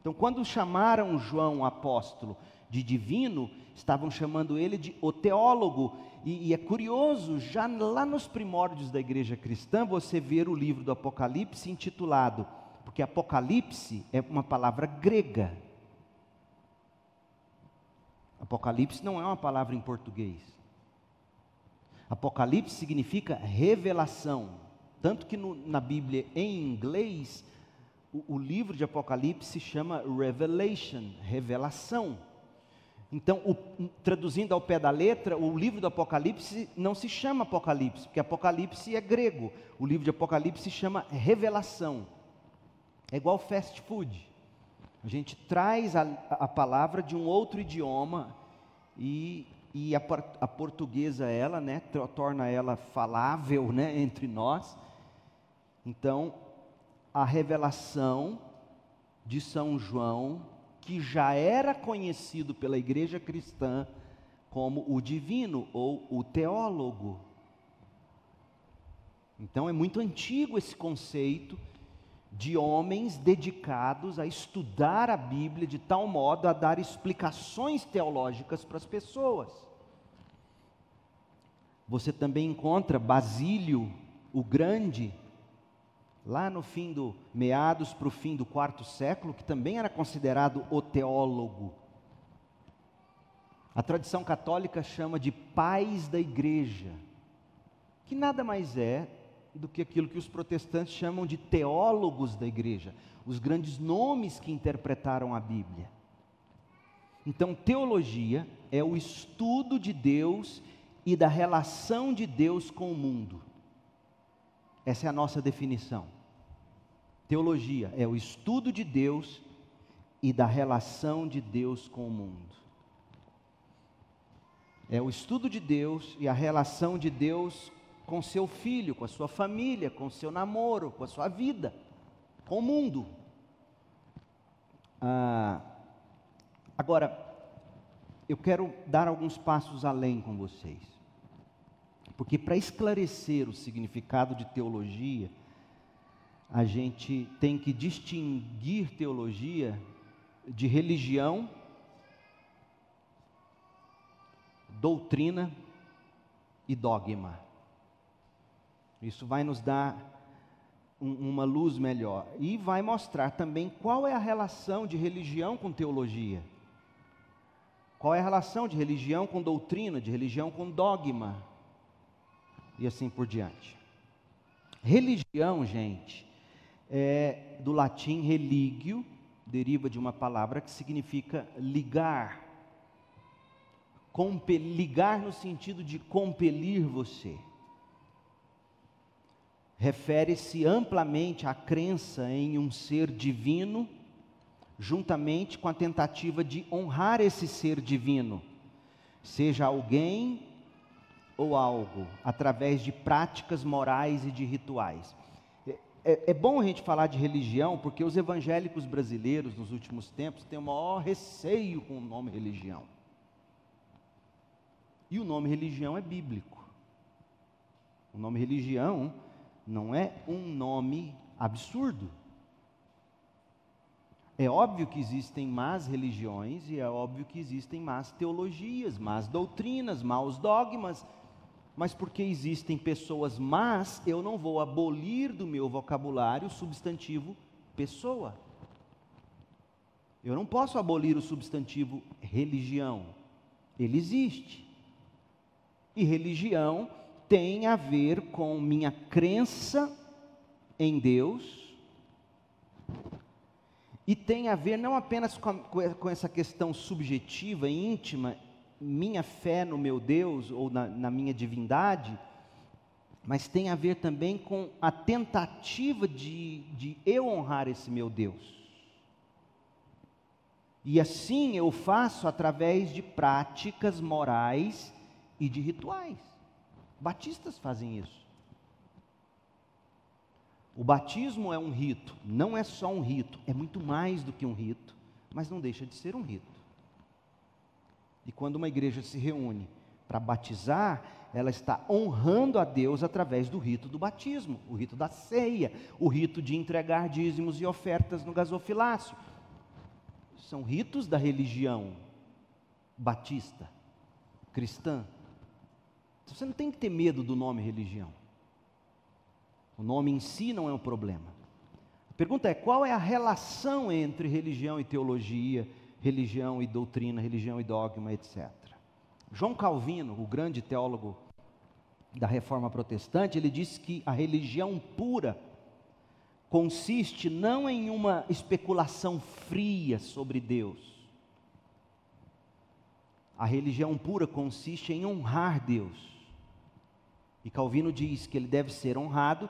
Então, quando chamaram João apóstolo de divino, estavam chamando ele de o teólogo. E, e, é curioso, já lá nos primórdios da igreja cristã, você ver o livro do Apocalipse intitulado, porque Apocalipse é uma palavra grega, Apocalipse não é uma palavra em português. Apocalipse significa revelação. Tanto que no, na Bíblia em inglês, o, o, livro de Apocalipse se chama Revelation, revelação. Então, o, traduzindo ao pé da letra, o livro do Apocalipse não se chama Apocalipse, porque Apocalipse é grego. O livro de Apocalipse se chama Revelação. É igual fast food. A gente traz a, a palavra de um outro idioma e, e a, a, portuguesa ela, né, torna ela falável, né, entre nós. Então, a revelação de São João, que já era conhecido pela igreja cristã como o divino ou o teólogo. Então é muito antigo esse conceito de homens dedicados a estudar a Bíblia de tal modo a dar explicações teológicas para as pessoas. Você também encontra Basílio o Grande, lá no fim do meados para o fim do quarto século, que também era considerado o teólogo. A tradição católica chama de pais da igreja, que nada mais é do que aquilo que os protestantes chamam de teólogos da igreja, os grandes nomes que interpretaram a Bíblia. Então, teologia é o estudo de Deus e da relação de Deus com o mundo. Essa é a nossa definição. Teologia é o estudo de Deus e da relação de Deus com o mundo. É o estudo de Deus e a relação de Deus com seu filho, com a sua família, com seu namoro, com a sua vida, com o mundo. Ah, agora, eu quero dar alguns passos além com vocês, porque para esclarecer o significado de teologia, a gente tem que distinguir teologia de religião, doutrina e dogma. Isso vai nos dar um, uma luz melhor e vai mostrar também qual é a relação de religião com teologia. Qual é a relação de religião com doutrina, de religião com dogma e assim por diante. Religião, gente, é do latim religio, deriva de uma palavra que significa ligar. Ligar no sentido de compelir você refere-se amplamente à crença em um ser divino, juntamente com a tentativa de honrar esse ser divino, seja alguém ou algo, através de práticas morais e de rituais. É, é, é, bom a gente falar de religião, porque os evangélicos brasileiros, nos últimos tempos, têm o maior receio com o nome religião. E o nome religião é bíblico. O nome religião não é um nome absurdo. É óbvio que existem más religiões e é óbvio que existem más teologias, más doutrinas, maus dogmas. mas porque existem pessoas más, eu não vou abolir do meu vocabulário o substantivo pessoa. Eu não posso abolir o substantivo religião. Ele existe. E religião tem a ver com minha crença em Deus, e tem a ver não apenas com, a, com essa questão subjetiva, íntima, minha fé no meu Deus ou na, na minha divindade, mas tem a ver também com a tentativa de, de eu honrar esse meu Deus. E assim eu faço através de práticas morais e de rituais. Batistas fazem isso. O batismo é um rito, não é só um rito, é muito mais do que um rito, mas não deixa de ser um rito. E quando uma igreja se reúne para batizar, ela está honrando a Deus através do rito do batismo, o rito da ceia, o rito de entregar dízimos e ofertas no gasofilácio. São ritos da religião batista, cristã. Você não tem que ter medo do nome religião. O nome em si não é um problema. A pergunta é: qual é a relação entre religião e teologia, religião e doutrina, religião e dogma, etc. João Calvino, o grande teólogo da reforma protestante, ele disse que a religião pura consiste não em uma especulação fria sobre Deus. A religião pura consiste em honrar Deus. E Calvino diz que ele deve ser honrado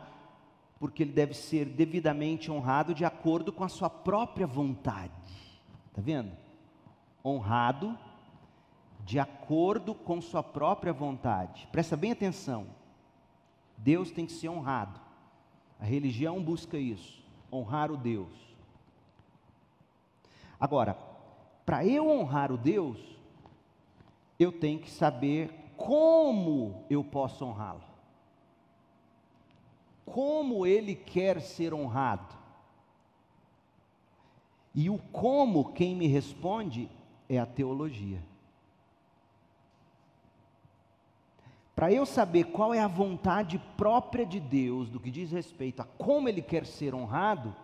porque ele deve ser devidamente honrado de acordo com a sua própria vontade. Está vendo? Honrado de acordo com sua própria vontade. Presta bem atenção. Deus tem que ser honrado. A religião busca isso, honrar o Deus. Agora, para eu honrar o Deus, eu tenho que saber como eu posso honrá-lo como ele quer ser honrado. E o como, quem me responde, é a teologia. Para eu saber qual é a vontade própria de Deus do que diz respeito a como Ele quer ser honrado,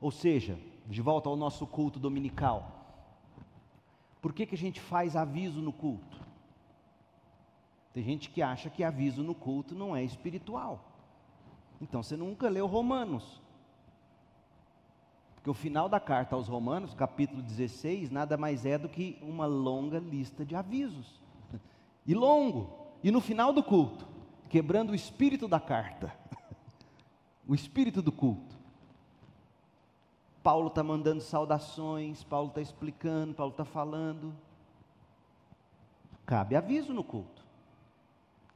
ou seja, de volta ao nosso culto dominical, por que, que a gente faz aviso no culto? Tem gente que acha que aviso no culto não é espiritual. Então você nunca leu Romanos. Porque o final da carta aos Romanos, capítulo 16, nada mais é do que uma longa lista de avisos. E longo. E no final do culto, quebrando o espírito da carta. O espírito do culto. Paulo está mandando saudações, Paulo está explicando, Paulo está falando. Cabe aviso no culto.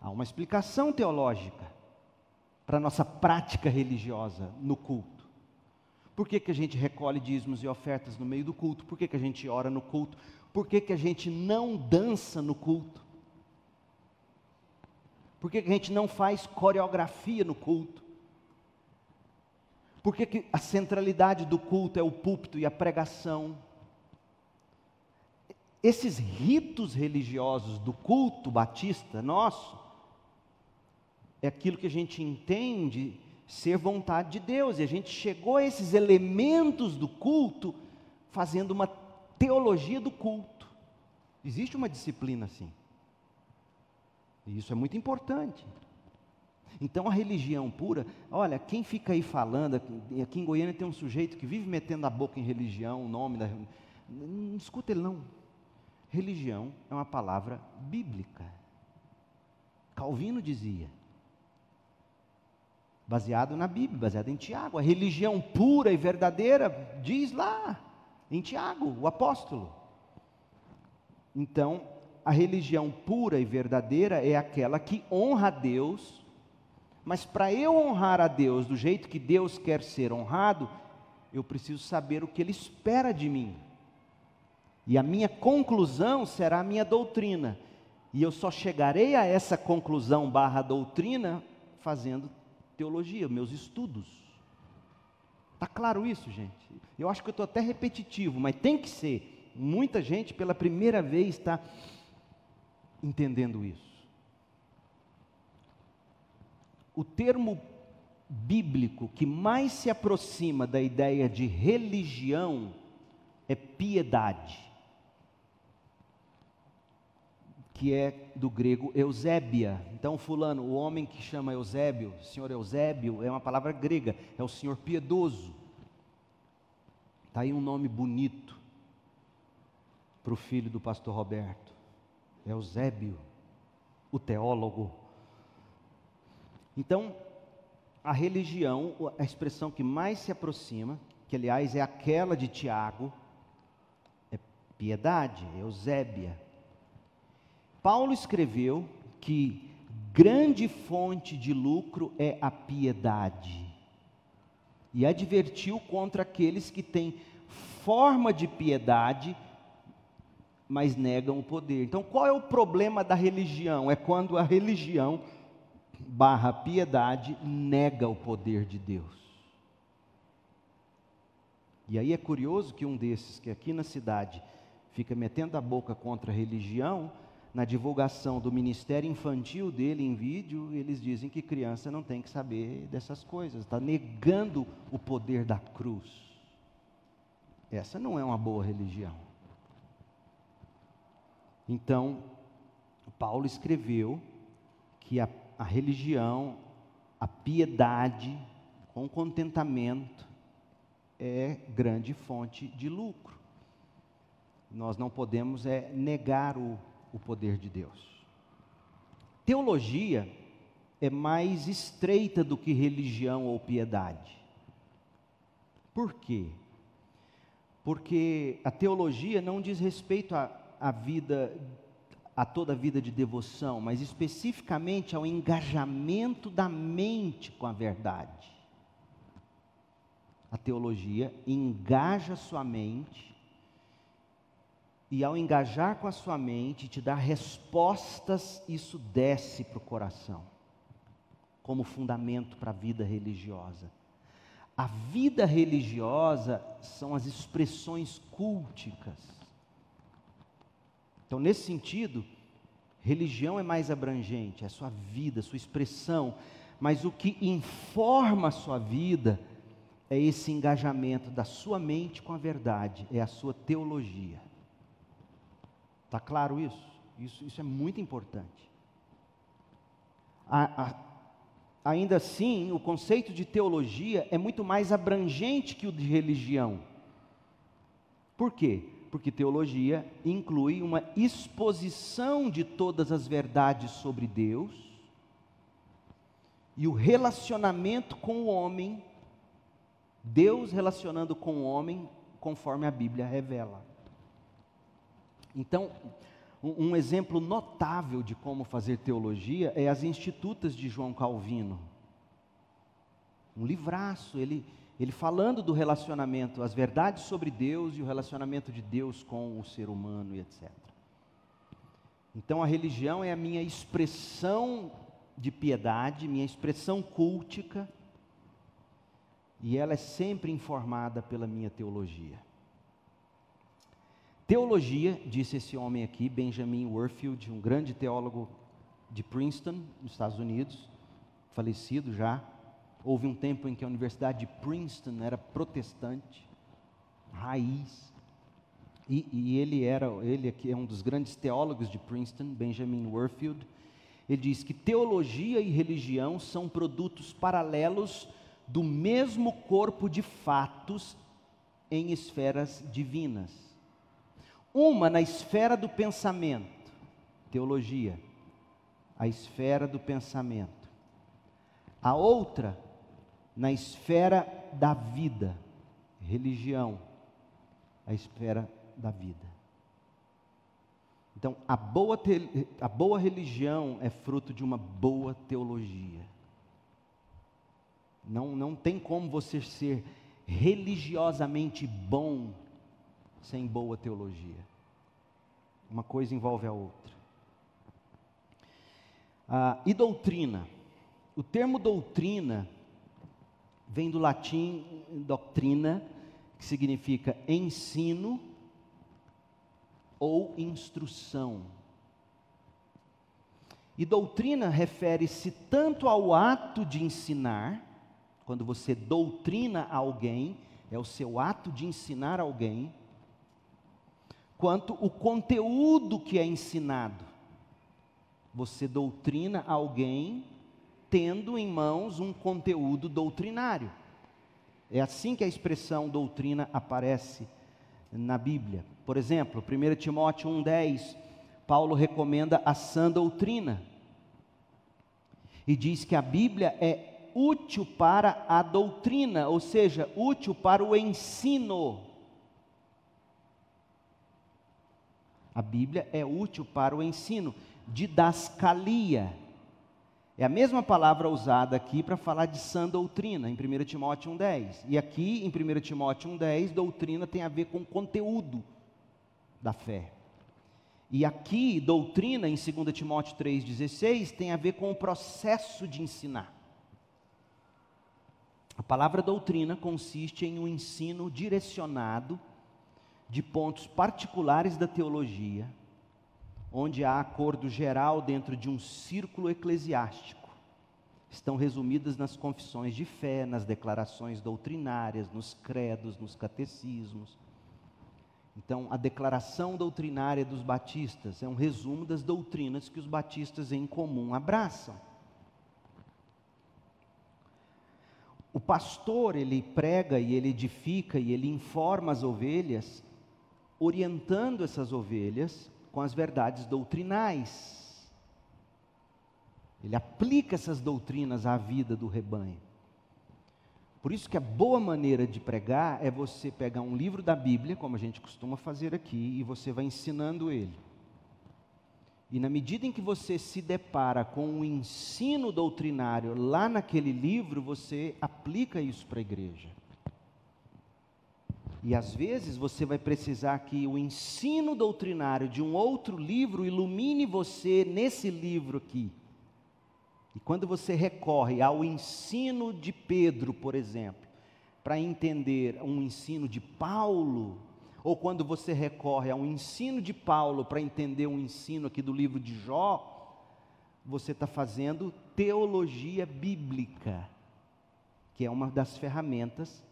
Há uma explicação teológica para a nossa prática religiosa no culto. Por que, que a gente recolhe dízimos e ofertas no meio do culto? Por que, que a gente ora no culto? Por que, que a gente não dança no culto? Por que, que a gente não faz coreografia no culto? Por que, que a centralidade do culto é o púlpito e a pregação? Esses ritos religiosos do culto batista nosso, é aquilo que a gente entende ser vontade de Deus. E a gente chegou a esses elementos do culto fazendo uma teologia do culto. Existe uma disciplina assim. E isso é muito importante. Então a religião pura, olha, quem fica aí falando, aqui em Goiânia tem um sujeito que vive metendo a boca em religião, o nome da. Não escuta ele não. Religião é uma palavra bíblica. Calvino dizia: baseado na Bíblia, baseado em Tiago. A religião pura e verdadeira diz lá em Tiago, o apóstolo. Então, a religião pura e verdadeira é aquela que honra a Deus, mas para eu honrar a Deus do jeito que Deus quer ser honrado, eu preciso saber o que Ele espera de mim. E a minha conclusão será a minha doutrina. E eu só chegarei a essa conclusão barra doutrina fazendo teologia, meus estudos. Está claro isso, gente? Eu acho que eu estou até repetitivo, mas tem que ser. Muita gente pela primeira vez está entendendo isso. o termo bíblico que mais se aproxima da ideia de religião é piedade, que é do grego Eusébia. Então, fulano, o homem que chama Eusébio, senhor Eusébio, é uma palavra grega, é o senhor piedoso. Está aí um nome bonito para o filho do pastor Roberto, Eusébio, o teólogo. Então, a religião, a expressão que mais se aproxima, que aliás é aquela de Tiago, é piedade, Eusébia. Paulo escreveu que grande fonte de lucro é a piedade. E advertiu contra aqueles que têm forma de piedade, mas negam o poder. Então, qual é o problema da religião? É quando a religião barra piedade nega o poder de Deus. E aí é curioso que um desses que aqui na cidade fica metendo a boca contra a religião, na divulgação do ministério infantil dele em vídeo, eles dizem que criança não tem que saber dessas coisas, está negando o poder da cruz. Essa não é uma boa religião. Então, Paulo escreveu que a a religião, a piedade, com contentamento, é grande fonte de lucro. Nós não podemos é negar o, o poder de Deus. Teologia é mais estreita do que religião ou piedade. Por quê? Porque a teologia não diz respeito à, vida a toda a vida de devoção, mas especificamente ao engajamento da mente com a verdade. A teologia engaja sua mente, e ao engajar com a sua mente, te dá respostas, isso desce para o coração, como fundamento para a vida religiosa. A vida religiosa são as expressões culticas então, nesse sentido, religião é mais abrangente, é sua vida, sua expressão, mas o que informa a sua vida é esse engajamento da sua mente com a verdade, é a sua teologia. Está claro isso? isso? Isso é muito importante. A, a, ainda assim, o conceito de teologia é muito mais abrangente que o de religião. Por quê? porque teologia inclui uma exposição de todas as verdades sobre Deus e o relacionamento com o homem, Deus relacionando com o homem conforme a Bíblia revela. Então, um, exemplo notável de como fazer teologia é as Institutas de João Calvino. Um livraço, ele ele falando do relacionamento, as verdades sobre Deus e o relacionamento de Deus com o ser humano e etc. Então a religião é a minha expressão de piedade, minha expressão cultica, e ela é sempre informada pela minha teologia. Teologia, disse esse homem aqui, Benjamin Warfield, um grande teólogo de Princeton, nos Estados Unidos, falecido já, Houve um tempo em que a Universidade de Princeton era protestante, raiz. E, e ele era, ele aqui é um dos grandes teólogos de Princeton, Benjamin Warfield. Ele diz que teologia e religião são produtos paralelos do mesmo corpo de fatos em esferas divinas. Uma na esfera do pensamento, teologia, a esfera do pensamento. A outra na esfera da vida, religião, a esfera da vida. Então, a boa, te, a boa religião é fruto de uma boa teologia. Não, não tem como você ser religiosamente bom sem boa teologia. Uma coisa envolve a outra. Ah, e doutrina? O termo doutrina vem do latim doutrina, que significa ensino ou instrução. E doutrina refere-se tanto ao ato de ensinar, quando você doutrina alguém, é o seu ato de ensinar alguém, quanto o conteúdo que é ensinado. Você doutrina alguém tendo em mãos um conteúdo doutrinário. É assim que a expressão doutrina aparece na Bíblia. Por exemplo, 1 Timóteo 1,10, Paulo recomenda a sã doutrina. E diz que a Bíblia é útil para a doutrina, ou seja, útil para o ensino. A Bíblia é útil para o ensino, didascalia é a mesma palavra usada aqui para falar de sã doutrina, em 1 Timóteo 1,10. E aqui, em 1 Timóteo 1,10, doutrina tem a ver com o conteúdo da fé. E aqui, doutrina, em 2 Timóteo 3,16, tem a ver com o processo de ensinar. A palavra doutrina consiste em um ensino direcionado de pontos particulares da teologia onde há acordo geral dentro de um círculo eclesiástico. Estão resumidas nas confissões de fé, nas declarações doutrinárias, nos credos, nos catecismos. Então, a declaração doutrinária dos batistas é um resumo das doutrinas que os batistas em comum abraçam. O pastor, ele prega e ele edifica e ele informa as ovelhas, orientando essas ovelhas com as verdades doutrinais. Ele aplica essas doutrinas à vida do rebanho. Por isso que a boa maneira de pregar é você pegar um livro da Bíblia, como a gente costuma fazer aqui, e você vai ensinando ele. E na medida em que você se depara com o ensino doutrinário lá naquele livro, você aplica isso para a igreja. E às vezes você vai precisar que o ensino doutrinário de um outro livro ilumine você nesse livro aqui. E quando você recorre ao ensino de Pedro, por exemplo, para entender um ensino de Paulo, ou quando você recorre ao ensino de Paulo para entender um ensino aqui do livro de Jó, você está fazendo teologia bíblica, que é uma das ferramentas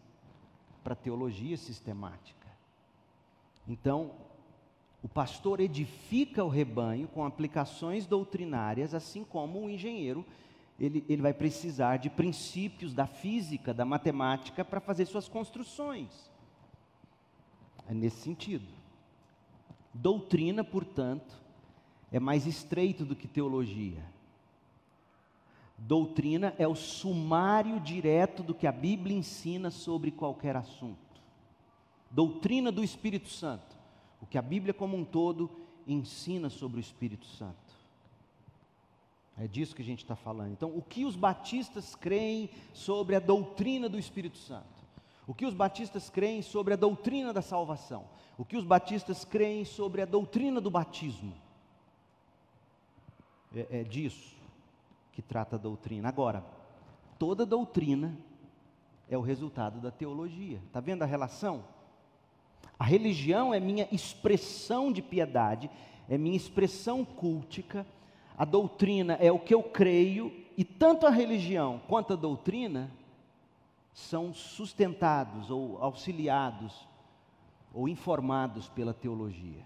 para teologia sistemática. Então, o pastor edifica o rebanho com aplicações doutrinárias, assim como o engenheiro, ele, ele vai precisar de princípios da física, da matemática, para fazer suas construções. É nesse sentido. Doutrina, portanto, é mais estreito do que teologia. Doutrina é o sumário direto do que a Bíblia ensina sobre qualquer assunto. Doutrina do Espírito Santo, o que a Bíblia como um todo ensina sobre o Espírito Santo. É disso que a gente está falando. Então, o que os batistas creem sobre a doutrina do Espírito Santo? O que os batistas creem sobre a doutrina da salvação? O que os batistas creem sobre a doutrina do batismo? É, é disso que trata a doutrina. Agora, toda doutrina é o resultado da teologia. Está vendo a relação? A religião é minha expressão de piedade, é minha expressão cultica. A doutrina é o que eu creio, e tanto a religião quanto a doutrina são sustentados ou auxiliados ou informados pela teologia.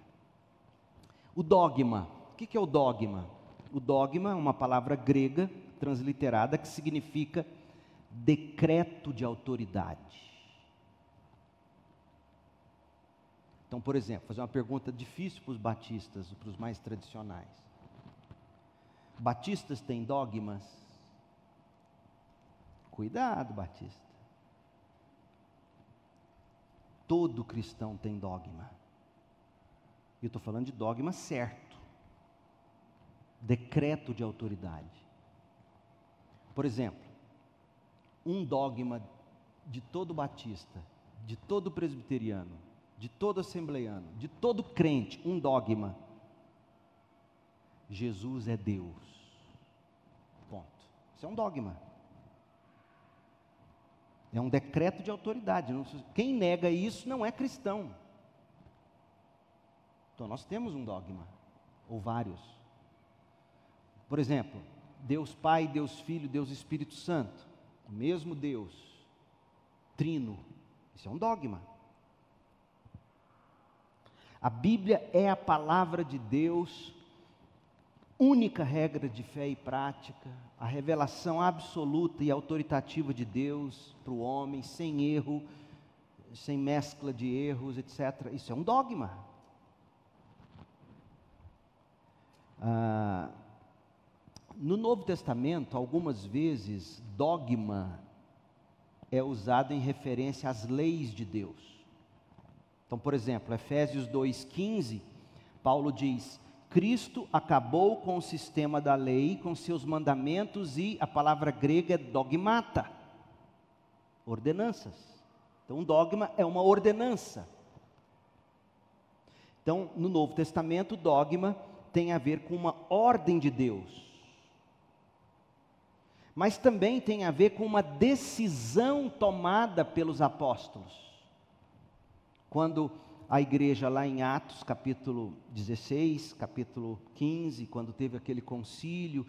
O dogma, o que é o dogma? O dogma é uma palavra grega transliterada que significa decreto de autoridade. Então, por exemplo, fazer uma pergunta difícil para os batistas, para os mais tradicionais. Batistas têm dogmas? Cuidado, batista. Todo cristão tem dogma. E eu estou falando de dogma certo decreto de autoridade. Por exemplo, um dogma de todo batista, de todo presbiteriano, de todo assembleiano, de todo crente, um dogma. Jesus é Deus. Ponto. Isso é um dogma. É um decreto de autoridade. Quem nega isso não é cristão. Então nós temos um dogma, ou vários. Por exemplo, Deus Pai, Deus Filho, Deus Espírito Santo, o mesmo Deus, trino. Isso é um dogma. A Bíblia é a palavra de Deus, única regra de fé e prática, a revelação absoluta e autoritativa de Deus para o homem, sem erro, sem mescla de erros, etc. Isso é um dogma. Ah, no Novo Testamento, algumas vezes, dogma é usado em referência às leis de Deus. Então, por exemplo, Efésios 2,15, Paulo diz: Cristo acabou com o sistema da lei, com seus mandamentos e a palavra grega é dogmata ordenanças. Então, um dogma é uma ordenança. Então, no Novo Testamento, dogma tem a ver com uma ordem de Deus mas também tem a ver com uma decisão tomada pelos apóstolos. Quando a igreja lá em Atos, capítulo 16, capítulo 15, quando teve aquele concílio,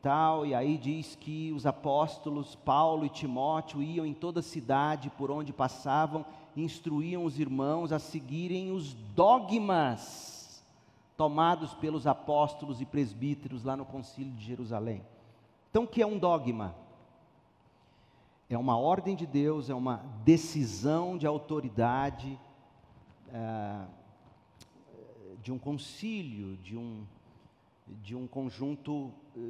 tal, e aí diz que os apóstolos Paulo e Timóteo iam em toda a cidade por onde passavam, instruíam os irmãos a seguirem os dogmas tomados pelos apóstolos e presbíteros lá no concílio de Jerusalém. Então, o que é um dogma? É uma ordem de Deus, é uma decisão de autoridade é, de um concílio, de um, de um conjunto eh,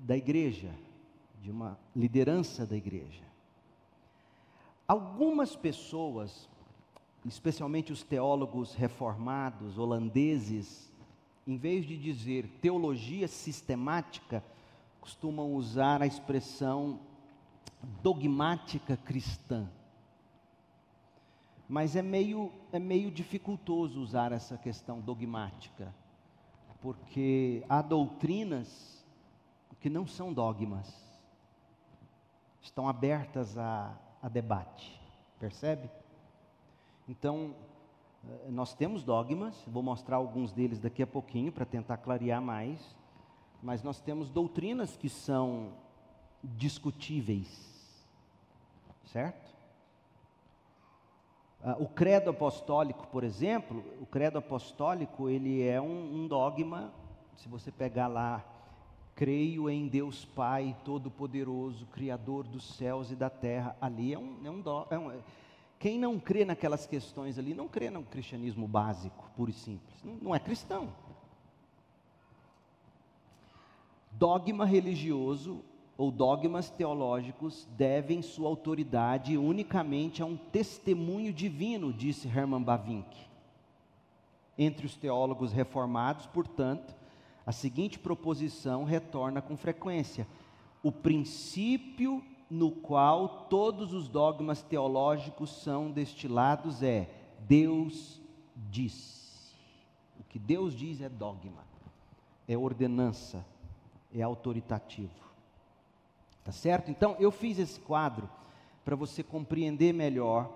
da igreja, de uma liderança da igreja. Algumas pessoas, especialmente os teólogos reformados holandeses, em vez de dizer teologia sistemática, costumam usar a expressão dogmática cristã. Mas é meio, é meio dificultoso usar essa questão dogmática, porque há doutrinas que não são dogmas, estão abertas a, a debate, percebe? Então, eh, nós temos dogmas, vou mostrar alguns deles daqui a pouquinho para tentar clarear mais mas nós temos doutrinas que são discutíveis, certo? Ah, o credo apostólico, por exemplo, o credo apostólico ele é um, um dogma. Se você pegar lá, creio em Deus Pai Todo-Poderoso, Criador dos céus e da terra, ali é um, é um, do, é um quem não crê naquelas questões ali, não crê no cristianismo básico, puro e simples. Não, não é cristão. Dogma religioso ou dogmas teológicos devem sua autoridade unicamente a um testemunho divino, disse Hermann Bavinck. Entre os teólogos reformados, portanto, a seguinte proposição retorna com frequência: o princípio no qual todos os dogmas teológicos são destilados é Deus disse. O que Deus diz é dogma, é ordenança, é autoritativo. Tá certo? Então, eu fiz esse quadro para você compreender melhor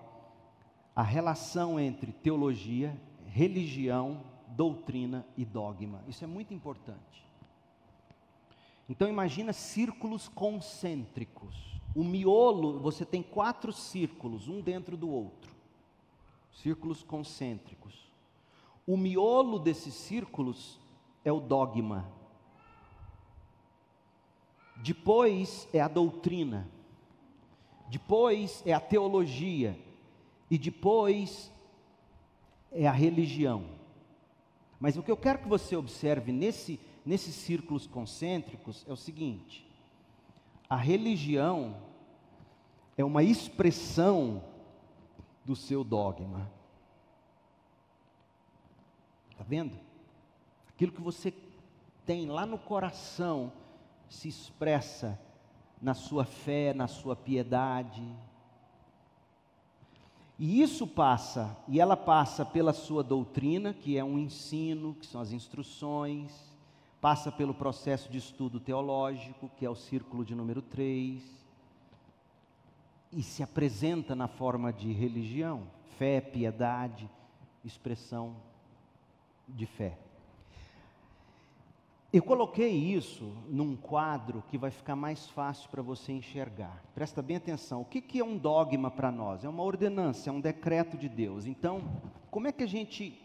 a relação entre teologia, religião, doutrina e dogma. Isso é muito importante. Então imagina círculos concêntricos. O miolo, você tem quatro círculos, um dentro do outro. Círculos concêntricos. O miolo desses círculos é o dogma, depois é a doutrina, depois é a teologia, e depois é a religião. Mas o que eu quero que você observe nesse, nesses círculos concêntricos é o seguinte: a religião é uma expressão do seu dogma. Está vendo? Aquilo que você tem lá no coração se expressa na sua fé, na sua piedade. E isso passa, e ela passa pela sua doutrina, que é um ensino, que são as instruções, passa pelo processo de estudo teológico, que é o círculo de número 3, e se apresenta na forma de religião, fé, piedade, expressão de fé. Eu coloquei isso num quadro que vai ficar mais fácil para você enxergar. Presta bem atenção. O que, que é um dogma para nós? É uma ordenança, é um decreto de Deus. Então, como é que a gente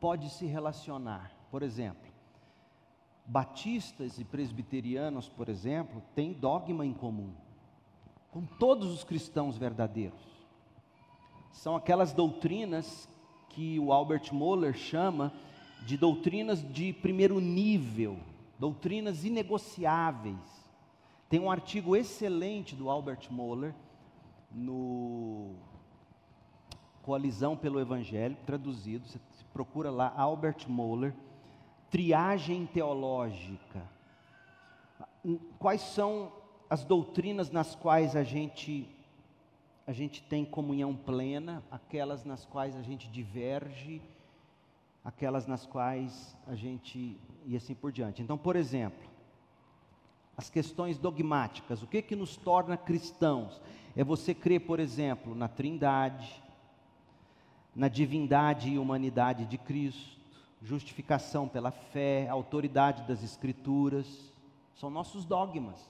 pode se relacionar? Por exemplo, batistas e presbiterianos, por exemplo, têm dogma em comum com todos os cristãos verdadeiros. São aquelas doutrinas que o Albert Moller chama de doutrinas de primeiro nível, doutrinas inegociáveis. Tem um artigo excelente do Albert Moller no Coalizão pelo Evangelho, traduzido, você procura lá Albert Moller, triagem teológica. Quais são as doutrinas nas quais a gente a gente tem comunhão plena, aquelas nas quais a gente diverge aquelas nas quais a gente e assim por diante. Então, por exemplo, as questões dogmáticas, o que que nos torna cristãos? É você crer, por exemplo, na Trindade, na divindade e humanidade de Cristo, justificação pela fé, autoridade das escrituras, são nossos dogmas.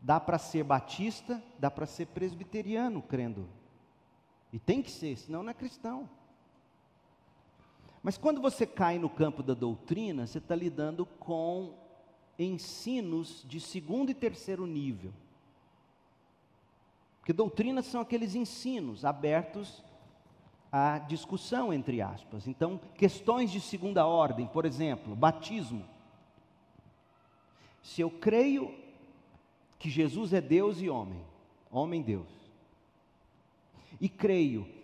Dá para ser batista, dá para ser presbiteriano crendo. E tem que ser, senão não é cristão. Mas quando você cai no campo da doutrina, você está lidando com ensinos de segundo e terceiro nível. Porque doutrinas são aqueles ensinos abertos à discussão, entre aspas. Então, questões de segunda ordem, por exemplo, batismo. Se eu creio que Jesus é Deus e homem, homem-Deus, e creio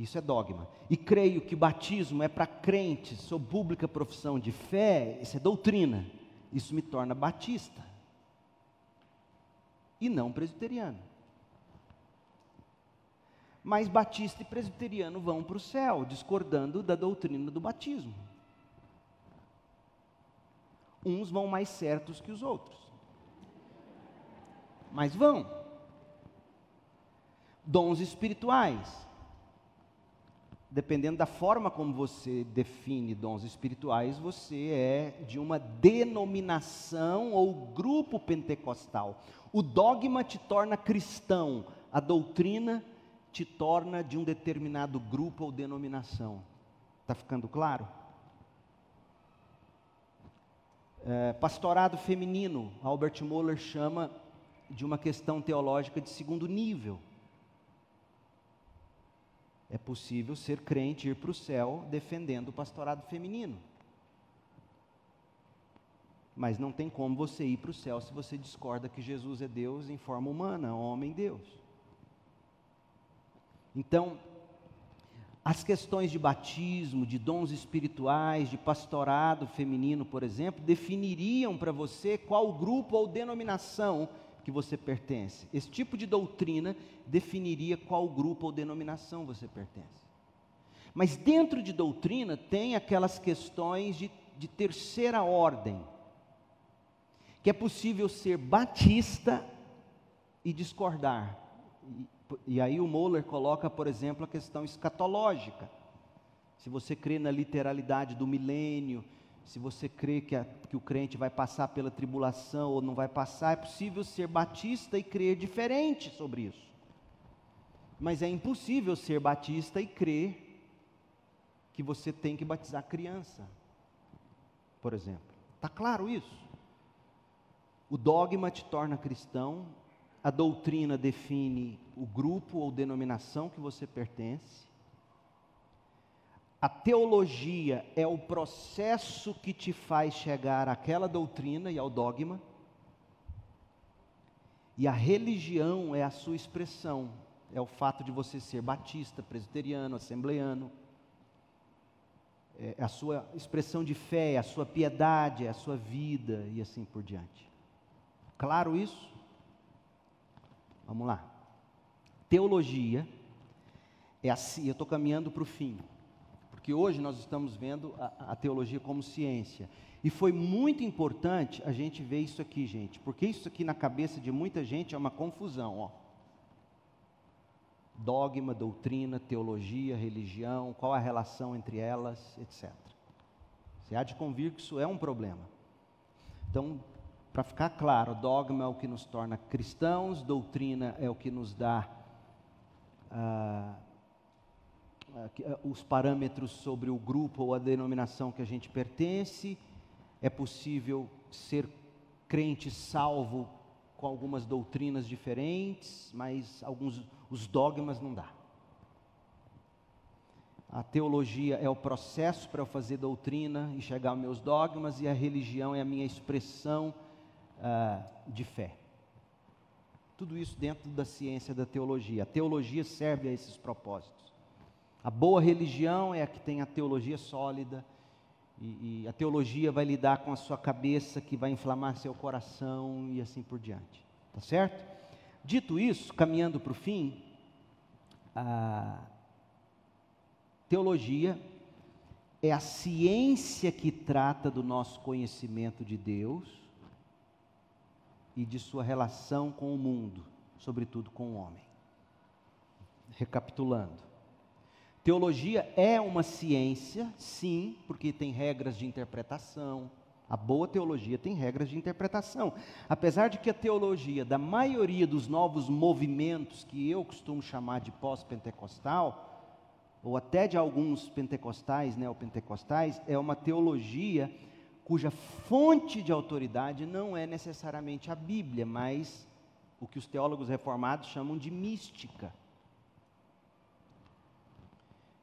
isso é dogma. E creio que batismo é para crentes sob pública profissão de fé, isso é doutrina. Isso me torna batista. E não presbiteriano. Mas batista e presbiteriano vão para o céu, discordando da doutrina do batismo. Uns vão mais certos que os outros. Mas vão. Dons espirituais dependendo da forma como você define dons espirituais, você é de uma denominação ou grupo pentecostal. O dogma te torna cristão, a doutrina te torna de um determinado grupo ou denominação. Está ficando claro? É, pastorado feminino, Albert Moller chama de uma questão teológica de segundo nível é possível ser crente e ir para o céu defendendo o pastorado feminino. Mas não tem como você ir para o céu se você discorda que Jesus é Deus em forma humana, homem Deus. Então, as questões de batismo, de dons espirituais, de pastorado feminino, por exemplo, definiriam para você qual grupo ou denominação que você pertence. Esse tipo de doutrina definiria qual grupo ou denominação você pertence. Mas dentro de doutrina tem aquelas questões de, de terceira ordem, que é possível ser batista e discordar. E, e aí o Moller coloca, por exemplo, a questão escatológica. Se você crê na literalidade do milênio, se você crê que, a, que, o crente vai passar pela tribulação ou não vai passar, é possível ser batista e crer diferente sobre isso. Mas é impossível ser batista e crer que você tem que batizar criança, por exemplo. Está claro isso? O dogma te torna cristão, a doutrina define o grupo ou denominação que você pertence, a teologia é o processo que te faz chegar àquela doutrina e ao dogma. E a religião é a sua expressão, é o fato de você ser batista, presbiteriano, assembleano. É a sua expressão de fé, é a sua piedade, é a sua vida e assim por diante. Claro isso? Vamos lá. Teologia é assim, eu estou caminhando para o fim porque hoje nós estamos vendo a, a, teologia como ciência. E foi muito importante a gente ver isso aqui, gente, porque isso aqui na cabeça de muita gente é uma confusão, ó. Dogma, doutrina, teologia, religião, qual a relação entre elas, etc. Você há de convir que isso é um problema. Então, para ficar claro, dogma é o que nos torna cristãos, doutrina é o que nos dá ah, os parâmetros sobre o grupo ou a denominação que a gente pertence. É possível ser crente salvo com algumas doutrinas diferentes, mas alguns os dogmas não dá. A teologia é o processo para eu fazer doutrina e chegar aos meus dogmas, e a religião é a minha expressão uh, de fé. Tudo isso dentro da ciência da teologia. A teologia serve a esses propósitos. A boa religião é a que tem a teologia sólida, e, e, a teologia vai lidar com a sua cabeça, que vai inflamar seu coração e assim por diante. Tá certo? Dito isso, caminhando para o fim, a teologia é a ciência que trata do nosso conhecimento de Deus e de sua relação com o mundo, sobretudo com o homem. Recapitulando. Teologia é uma ciência, sim, porque tem regras de interpretação. A boa teologia tem regras de interpretação. Apesar de que a teologia da maioria dos novos movimentos que eu costumo chamar de pós-pentecostal, ou até de alguns pentecostais, neopentecostais, é uma teologia cuja fonte de autoridade não é necessariamente a Bíblia, mas o que os teólogos reformados chamam de mística.